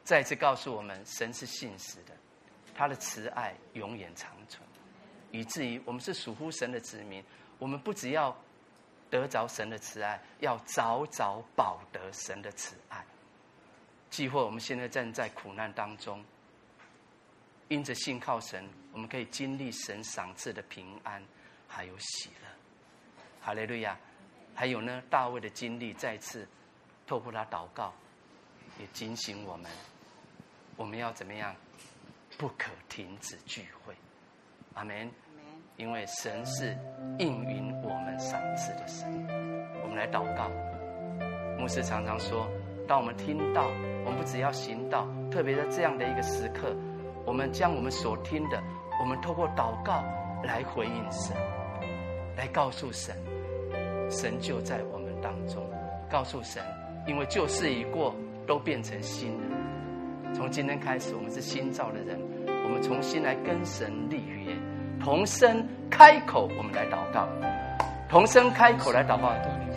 再次告诉我们，神是信实的，他的慈爱永远长存，以至于我们是属乎神的子民。我们不只要得着神的慈爱，要早早保得神的慈爱。既或我们现在正在苦难当中，因着信靠神，我们可以经历神赏赐的平安，还有喜乐。哈利路亚！还有呢，大卫的经历再次透过他祷告，也警醒我们：我们要怎么样？不可停止聚会。阿门。因为神是应允我们赏赐的神。我们来祷告。牧师常常说：当我们听到，我们不只要行道，特别在这样的一个时刻，我们将我们所听的，我们透过祷告来回应神，来告诉神。神就在我们当中，告诉神，因为旧事已过，都变成新的。从今天开始，我们是新造的人，我们重新来跟神立，同声开口，我们来祷告，同声开口来祷告。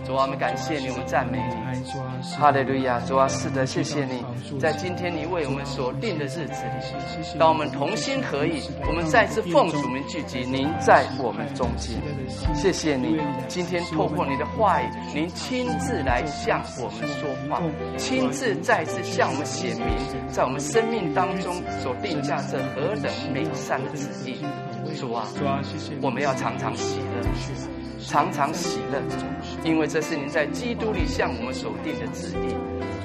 主啊，我们感谢你，我们赞美你，哈利路亚！主啊，是的，谢谢你，在今天你为我们所定的日子里，当我们同心合意，我们再次奉主名聚集，您在我们中间，谢谢你，今天透过你的话语，您亲自来向我们说话，亲自再次向我们显明，在我们生命当中所定下这何等美善的旨意。主啊，我们要常常喜乐。常常喜乐，因为这是您在基督里向我们所定的旨意。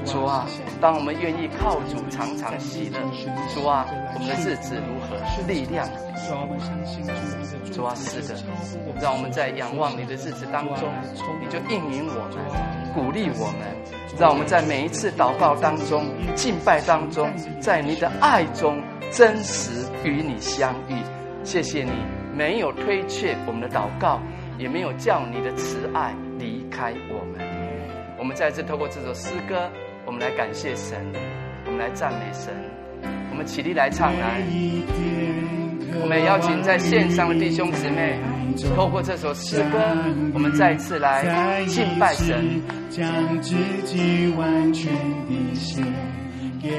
主啊，当我们愿意靠主常常喜乐，主啊，我们的日子如何？力量。主啊，是的，让我们在仰望你的日子当中，你就应允我们，鼓励我们，让我们在每一次祷告当中、敬拜当中，在你的爱中真实与你相遇。谢谢你没有推却我们的祷告。也没有叫你的慈爱离开我们。我们再次透过这首诗歌，我们来感谢神，我们来赞美神。我们起立来唱来。我们也邀请在线上的弟兄姊妹，透过这首诗歌，我们再次来敬拜神。将自己完全的献给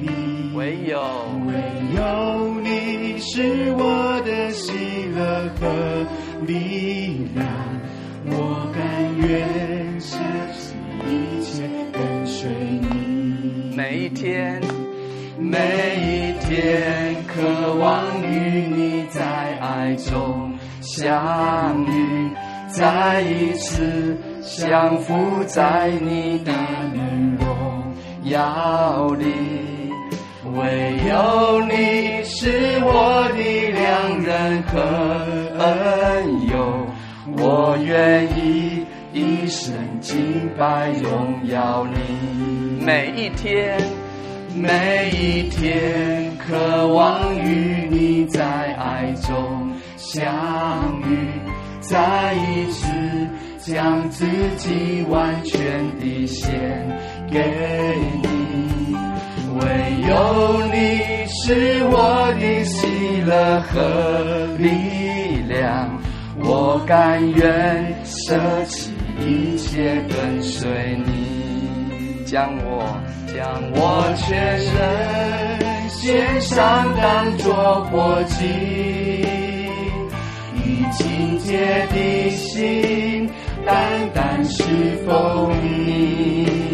你，唯有唯有你是我的喜乐和。力量，我甘愿舍弃一切跟随你。每一天，每一天，渴望与你在爱中相遇，再一次降服在你的荣要你。唯有你是我的良人和恩友，我愿意一生敬拜荣耀你。每一天，每一天，渴望与你在爱中相遇，再一次将自己完全的献给你。唯有你是我的喜乐和力量，我甘愿舍弃一切跟随你，将我将我全人献上当作火祭，以清洁的心单单侍奉你。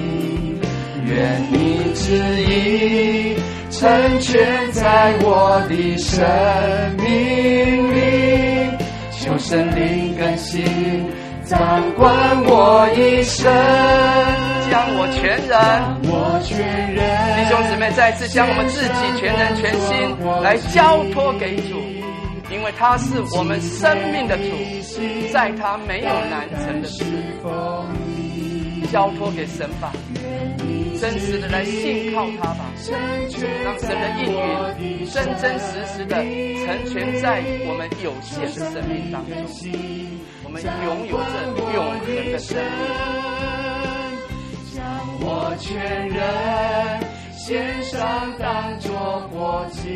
愿你旨意成全在我的生命里，求神灵更新掌管我一生，将我全人，我全人，弟兄姊妹再次将我们自己全人全心来交托给主，因为他是我们生命的主，在他没有难成的事，交托给神吧。真实的来信靠他吧，让神的应允真真实实的成全在我们有限的生命当中，我们拥有着永恒的生命。将我全人献上当作活祭，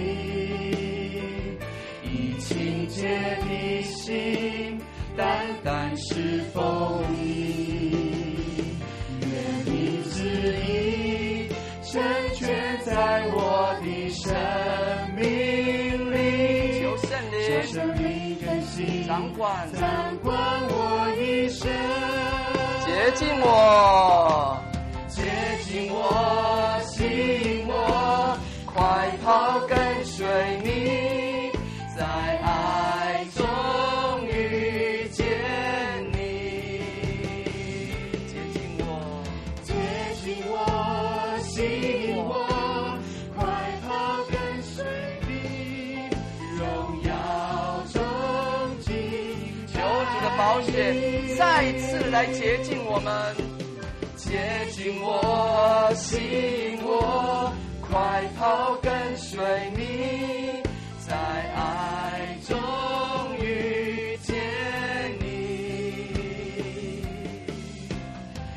以清洁的心，单单侍奉你。成全在我的生命里，求圣灵，求圣灵更新掌管，掌管我一生，洁净我，洁净我再次来洁净我们，洁净我心我，快跑跟随你，在爱中遇见你，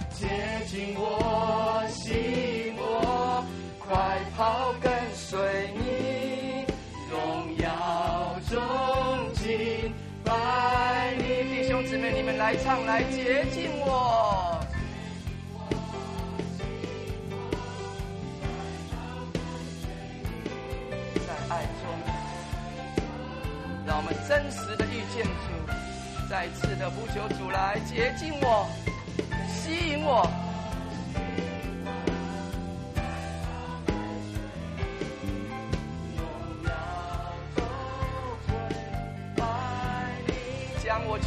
洁净我心我，快跑跟随你，姊妹，你们来唱，来洁净我，在爱中，让我们真实的遇见主，再次的呼求主来洁净我，吸引我。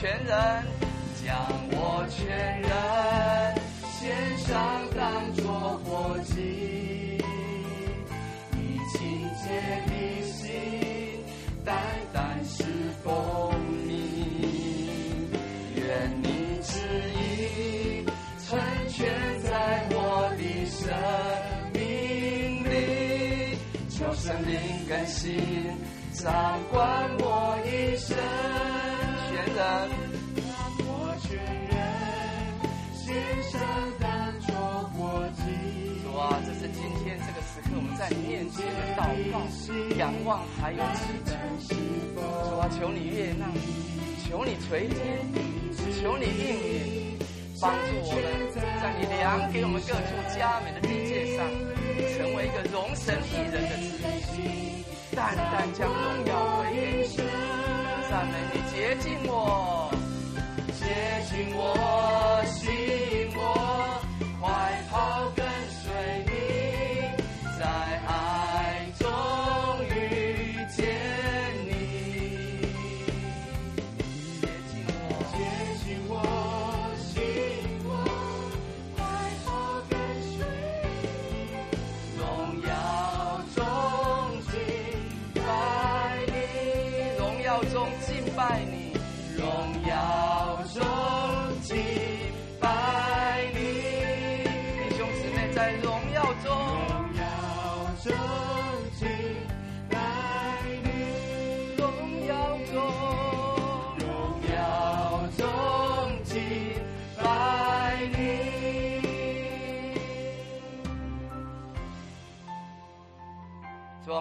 全人将我全人献上当作活祭，以清洁的心单单侍奉你，愿你旨意成全在我的生命里，求神灵更新掌管我在面前祷告、仰望还有祈求。主啊，求你悦纳，求你垂听，求你应允，帮助我们在你量给我们各处佳美的地界上，成为一个荣神益人的子民，淡淡将荣耀归给你。赞美你，洁净我，洁净我心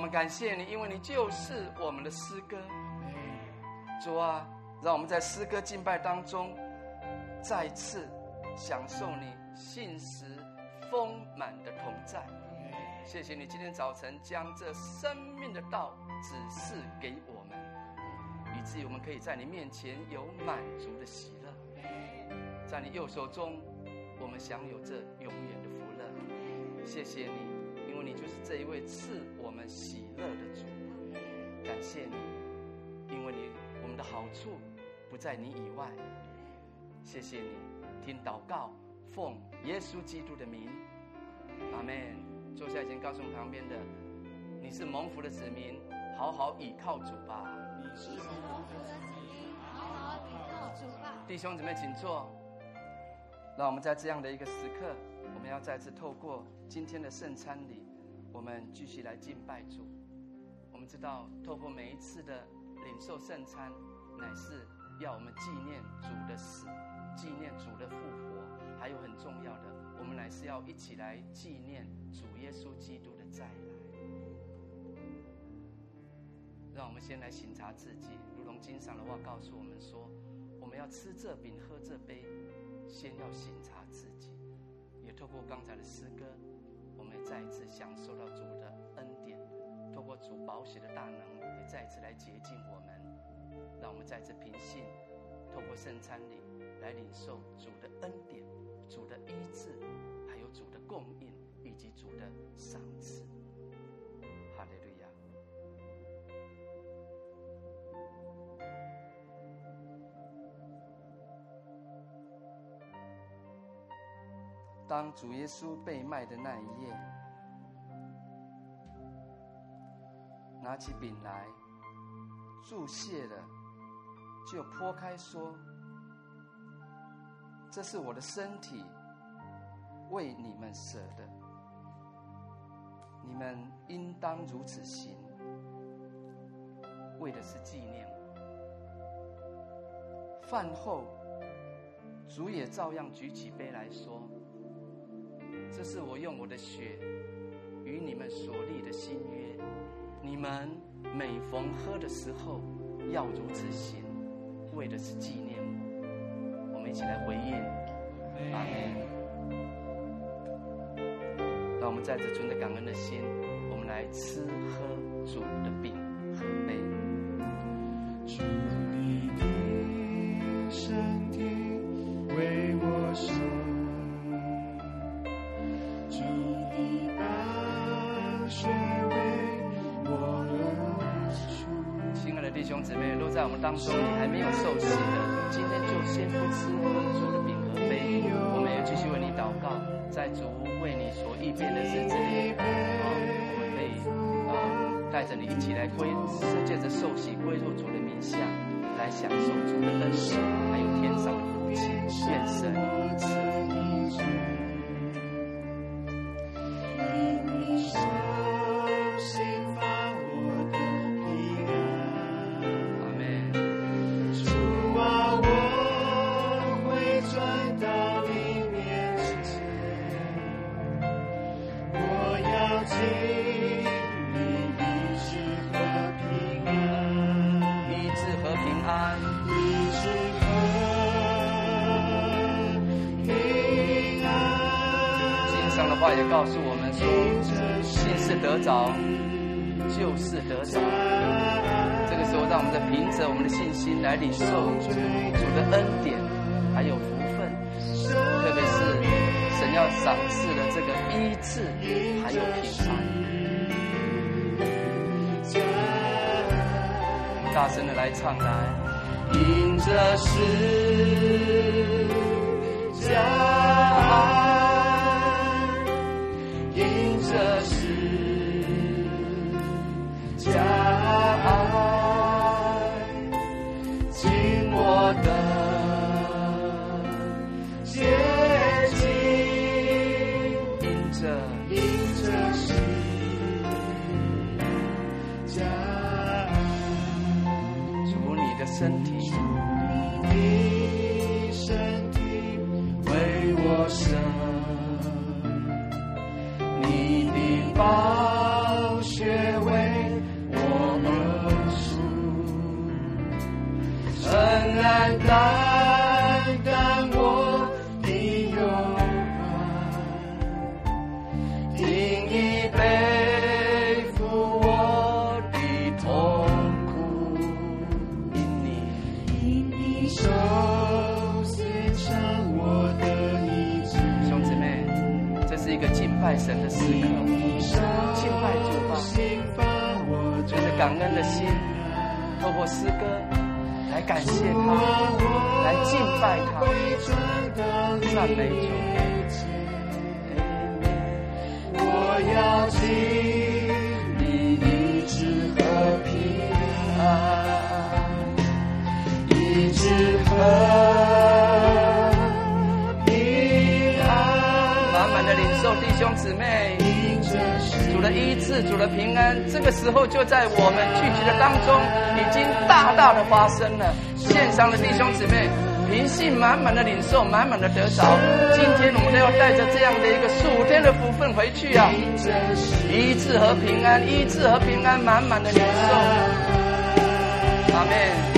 们感谢你，因为你就是我们的诗歌。主啊，让我们在诗歌敬拜当中，再次享受你信实丰满的同在。谢谢你今天早晨将这生命的道指示给我们，以至于我们可以在你面前有满足的喜乐，在你右手中，我们享有这永远的福乐。谢谢你，你就是这一位赐我们喜乐的主。感谢你，因为你我们的好处不在你以外。谢谢你，听祷告，奉耶稣基督的名，阿门。坐下，先告诉旁边的，你是蒙福的子民，好好倚靠主吧。你是蒙福的子民，好好倚靠主吧。弟兄姊妹，请坐。让我们在这样的一个时刻，我们要再次透过今天的圣餐礼，我们继续来敬拜主。我们知道，透过每一次的领受圣餐，乃是要我们纪念主的死，纪念主的复活，还有很重要的，我们乃是要一起来纪念主耶稣基督的再来。让我们先来省察自己，如同经上的话告诉我们说，我们要吃这饼，喝这杯，先要省察自己。也透过刚才的诗歌，我们也再一次享受到主的恩典，透过主宝血的大能，也再一次来洁净我们。让我们再次平信，透过圣餐礼来领受主的恩典、主的医治，还有主的供应以及主的赏赐。哈利路当主耶稣被卖的那一夜，拿起饼来，祝谢了。就剖开说：“这是我的身体，为你们舍的，你们应当如此行，为的是纪念。”饭后，主也照样举起杯来说：“这是我用我的血与你们所立的新约，你们每逢喝的时候，要如此行。”为的是纪念我，我们一起来回应，阿门。让我们在这存着感恩的心，我们来吃喝主的饼和杯。兄姊妹，若在我们当中，你还没有受洗的，今天就先不吃我们主的饼和杯。我们也继续为你祷告，在主为你所预备的日子里，啊，我们可以啊带着你一起来归，借着受洗归入主的名下，来享受主的恩典，还有天上的福气。愿神着我们的信心来领受主的恩典，还有福分，特别是神要赏赐的这个医治，还有平安。大声的来唱来，迎着十满的领受，满满的得着。今天我们都要带着这样的一个数天的福分回去啊！医治和平安，医治和平安，满满的领受。阿门。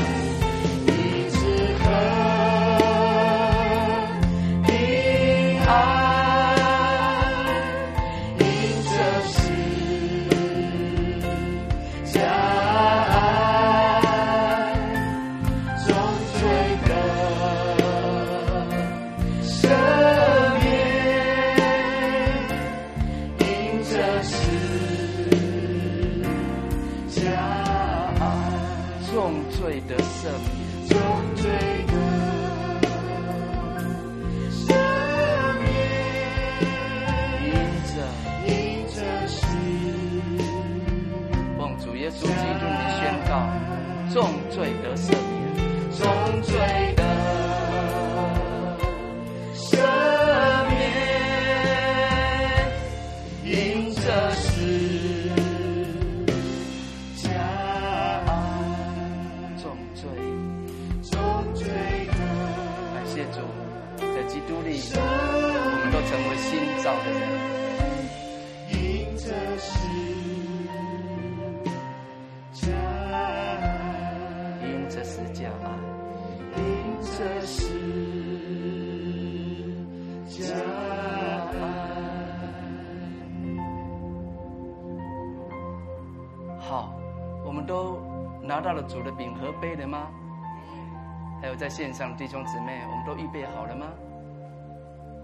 在线上的弟兄姊妹，我们都预备好了吗？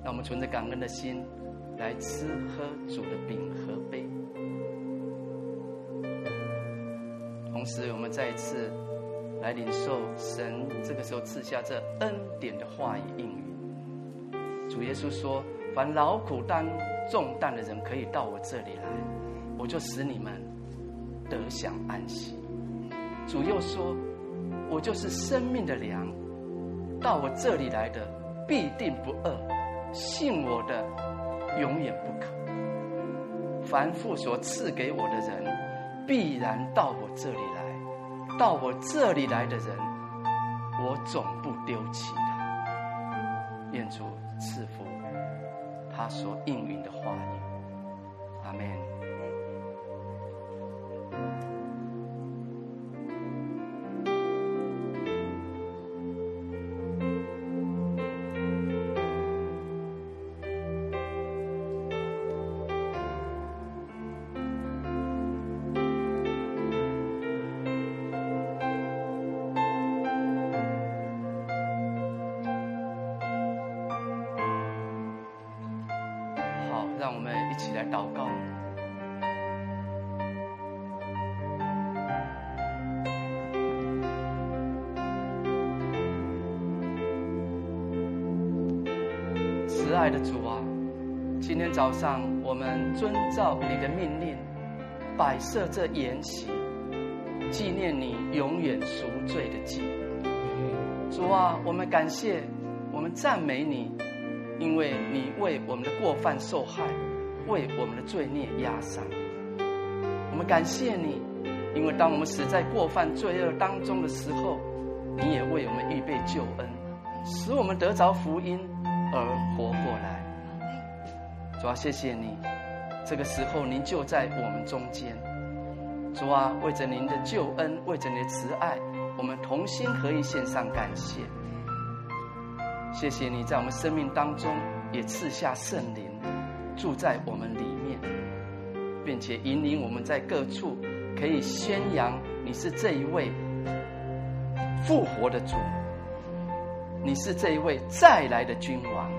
那我们存着感恩的心来吃喝主的饼和杯。同时，我们再一次来领受神这个时候赐下这恩典的话语应允。主耶稣说：“凡劳苦担重担的人，可以到我这里来，我就使你们得享安息。”主又说：“我就是生命的粮，到我这里来的必定不饿，信我的永远不渴。凡父所赐给我的人，必然到我这里来。到我这里来的人，我总不丢弃他。愿主赐福他所应允的话语。阿门。”早上我们遵照你的命令，摆设这筵席，纪念你永远赎罪的祭。主啊，我们感谢，我们赞美你，因为你为我们的过犯受害，为我们的罪孽压伤。我们感谢你，因为当我们死在过犯罪恶当中的时候，你也为我们预备救恩，使我们得着福音。而活过来，主啊，谢谢你，这个时候您就在我们中间。主啊，为着您的救恩，为着您的慈爱，我们同心合意献上感谢。谢谢你在我们生命当中也赐下圣灵，住在我们里面，并且引领我们在各处可以宣扬你是这一位复活的主。你是这一位再来的君王，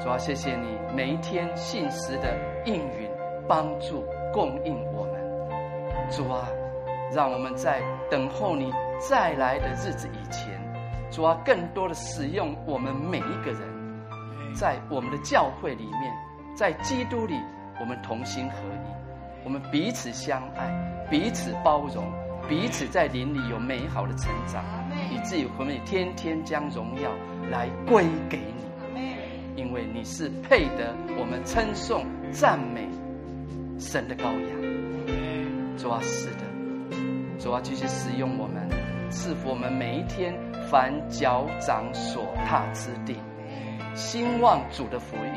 主啊，谢谢你每一天信实的应允帮助、供应我们。主啊，让我们在等候你再来的日子以前，主啊，更多的使用我们每一个人，在我们的教会里面，在基督里，我们同心合一，我们彼此相爱，彼此包容，彼此在灵里有美好的成长，以至于我们天天将荣耀来归给你，因为你是配得我们称颂、赞美神的羔羊。主啊，是的，主啊，继续使用我们，赐福我们每一天。凡脚掌所踏之地，兴旺主的福音，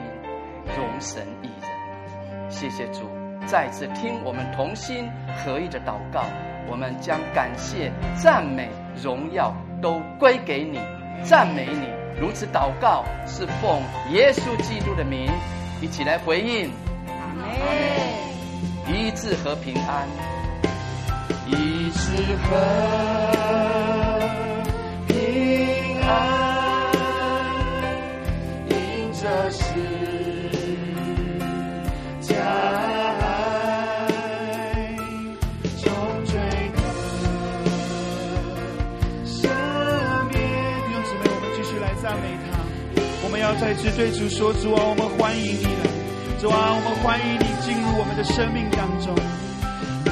荣神益人。谢谢主，再次听我们同心合意的祷告，我们将感谢、赞美、荣耀都归给你，赞美你。如此祷告，是奉耶稣基督的名，一起来回应。阿门。医治和平安，医治和。再次对主说：“主啊，我们欢迎你了。主啊，我们欢迎你进入我们的生命当中。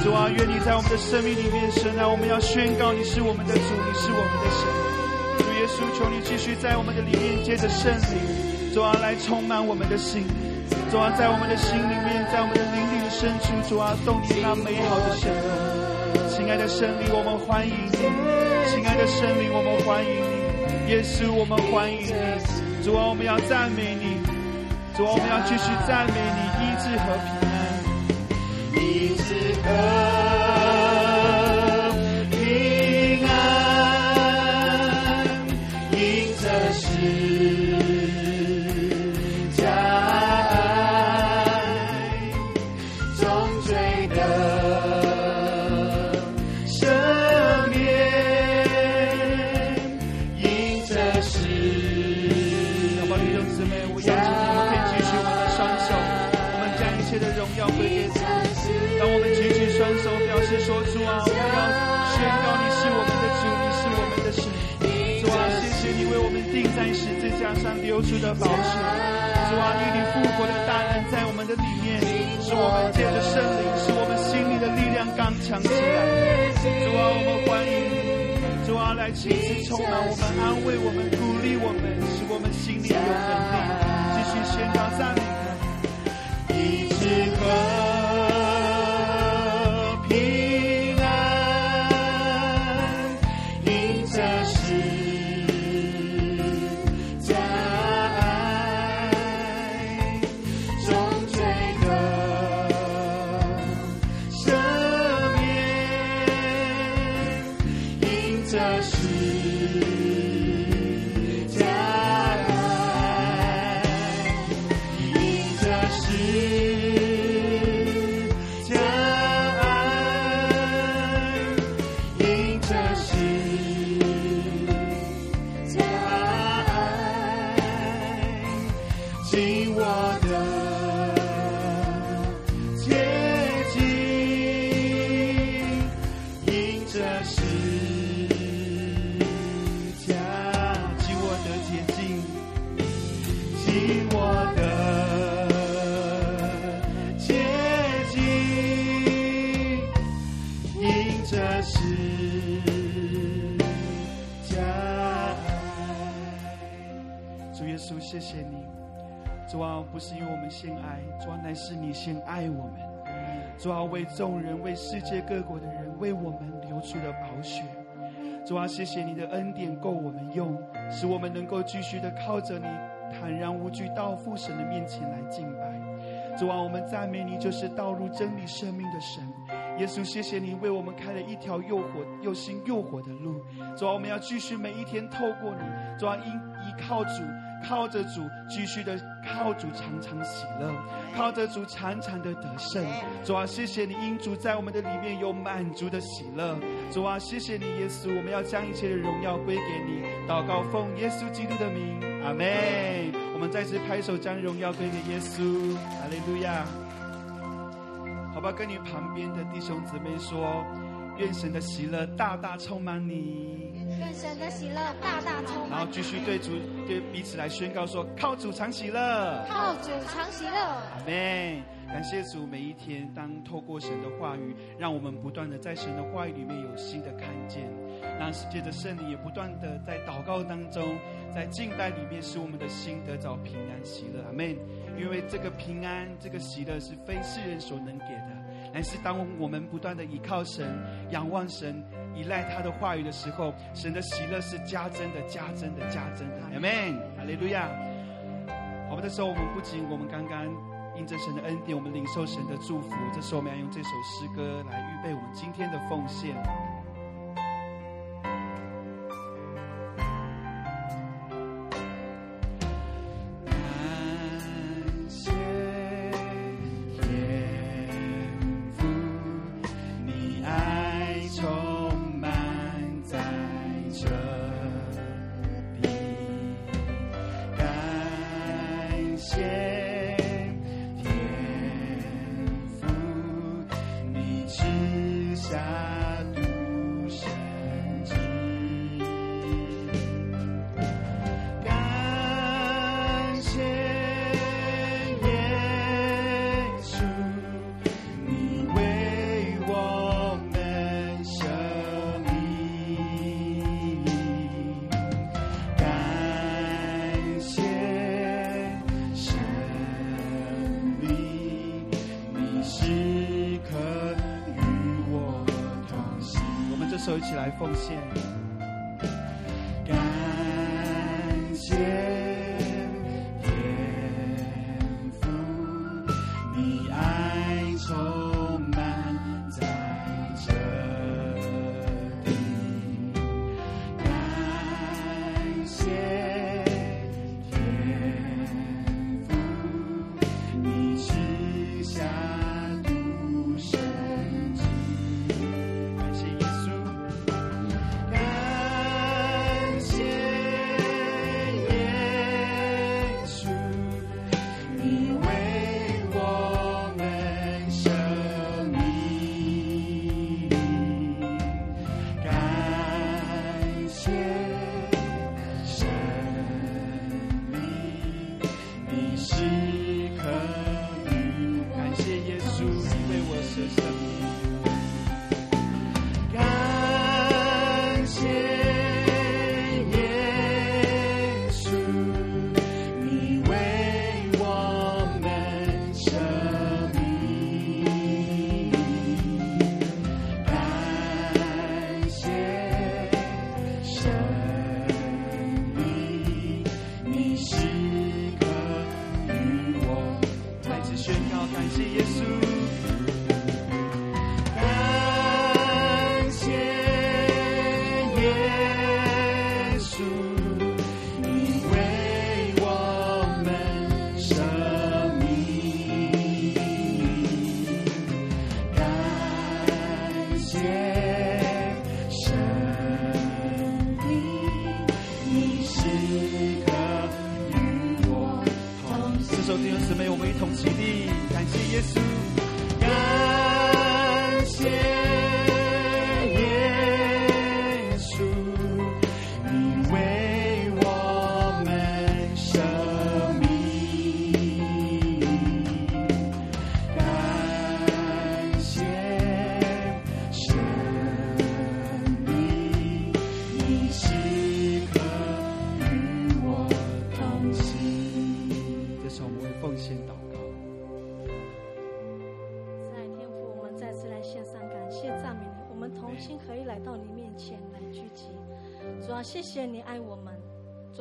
主啊，愿你在我们的生命里面，神啊，我们要宣告你是我们的主，你是我们的神。主耶稣，求你继续在我们的里面，借着圣灵，主啊，来充满我们的心。主啊，在我们的心里面，在我们的灵里的深处，主啊，动你那美好的神。亲爱的圣灵，我们欢迎你；亲爱的圣灵，我们欢迎你；耶稣，我们欢迎你。”主啊，我们要赞美你；主啊，我们要继续赞美你，医治和平安，医治和。上来亲自充满我们，安慰我们，鼓励我们，使我们心里有能力，继续宣告赞美一直和乃。是你先爱我们，主啊，为众人、为世界各国的人、为我们流出了宝血。主啊，谢谢你的恩典够我们用，使我们能够继续的靠着你，坦然无惧到父神的面前来敬拜。主啊，我们赞美你，就是道路、真理、生命的神。耶稣，谢谢你为我们开了一条又火又新又火的路。主啊，我们要继续每一天透过你，主啊，依依靠主。靠着主，继续的靠主，常常喜乐；靠着主，常常的得胜。主啊，谢谢你，因主在我们的里面有满足的喜乐。主啊，谢谢你，耶稣，我们要将一切的荣耀归给你。祷告奉耶稣基督的名，阿门。我们再次拍手，将荣耀归给耶稣。哈利路亚。好吧？跟你旁边的弟兄姊妹说，愿神的喜乐大大充满你。愿神的喜乐大大充满。然后继续对主对彼此来宣告说：靠主常喜乐，靠主常喜乐。阿门。感谢主，每一天当透过神的话语，让我们不断的在神的话语里面有新的看见，让世界的圣灵也不断的在祷告当中，在敬拜里面使我们的心得着平安喜乐。阿门。因为这个平安，这个喜乐是非世人所能给的，但是当我们不断的依靠神、仰望神、依赖他的话语的时候，神的喜乐是加增的、加增的、加增的。Amen，哈利路亚。好吧，这时候我们不仅我们刚刚。因着神的恩典，我们领受神的祝福。这时候，我们要用这首诗歌来预备我们今天的奉献。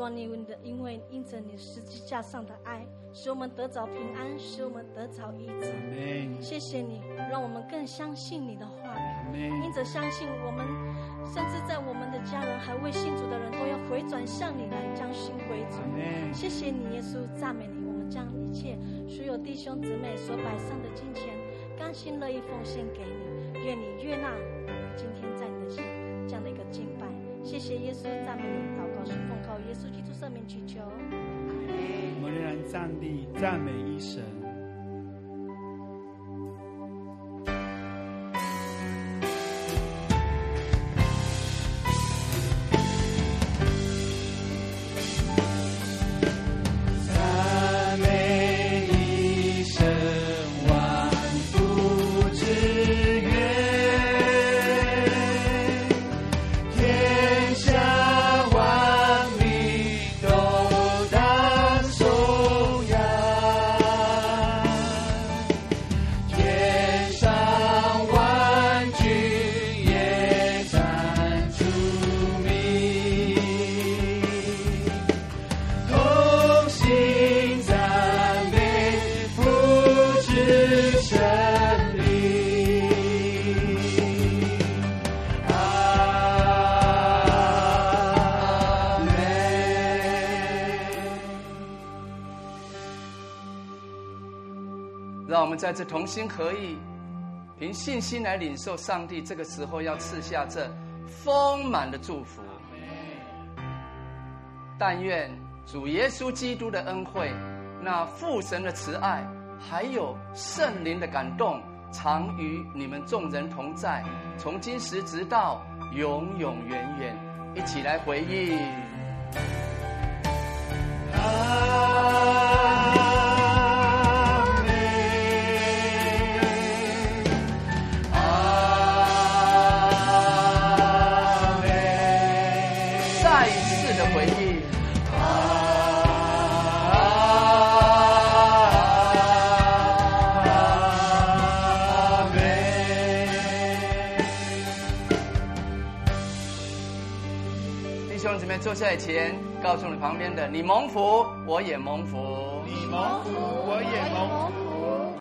主啊，你的因为因着你十字架上的爱，使我们得着平安，使我们得着医治。谢谢你，让我们更相信你的话语。因着相信，我们甚至在我们的家人还未信主的人都要回转向你来，将心归主。谢谢你，耶稣，赞美你。我们将一切所有弟兄姊妹所摆上的金钱，甘心乐意奉献给你。愿你悦纳今天在你的心。谢谢耶稣，赞美你，祷告是奉靠耶稣基督圣名祈求。我们仍然站立赞美一神。在这同心合意，凭信心来领受上帝这个时候要赐下这丰满的祝福。但愿主耶稣基督的恩惠，那父神的慈爱，还有圣灵的感动，常与你们众人同在，从今时直到永永远远。一起来回应。坐赛前，告诉你旁边的，你蒙福，我也蒙福；你蒙福，我也蒙福。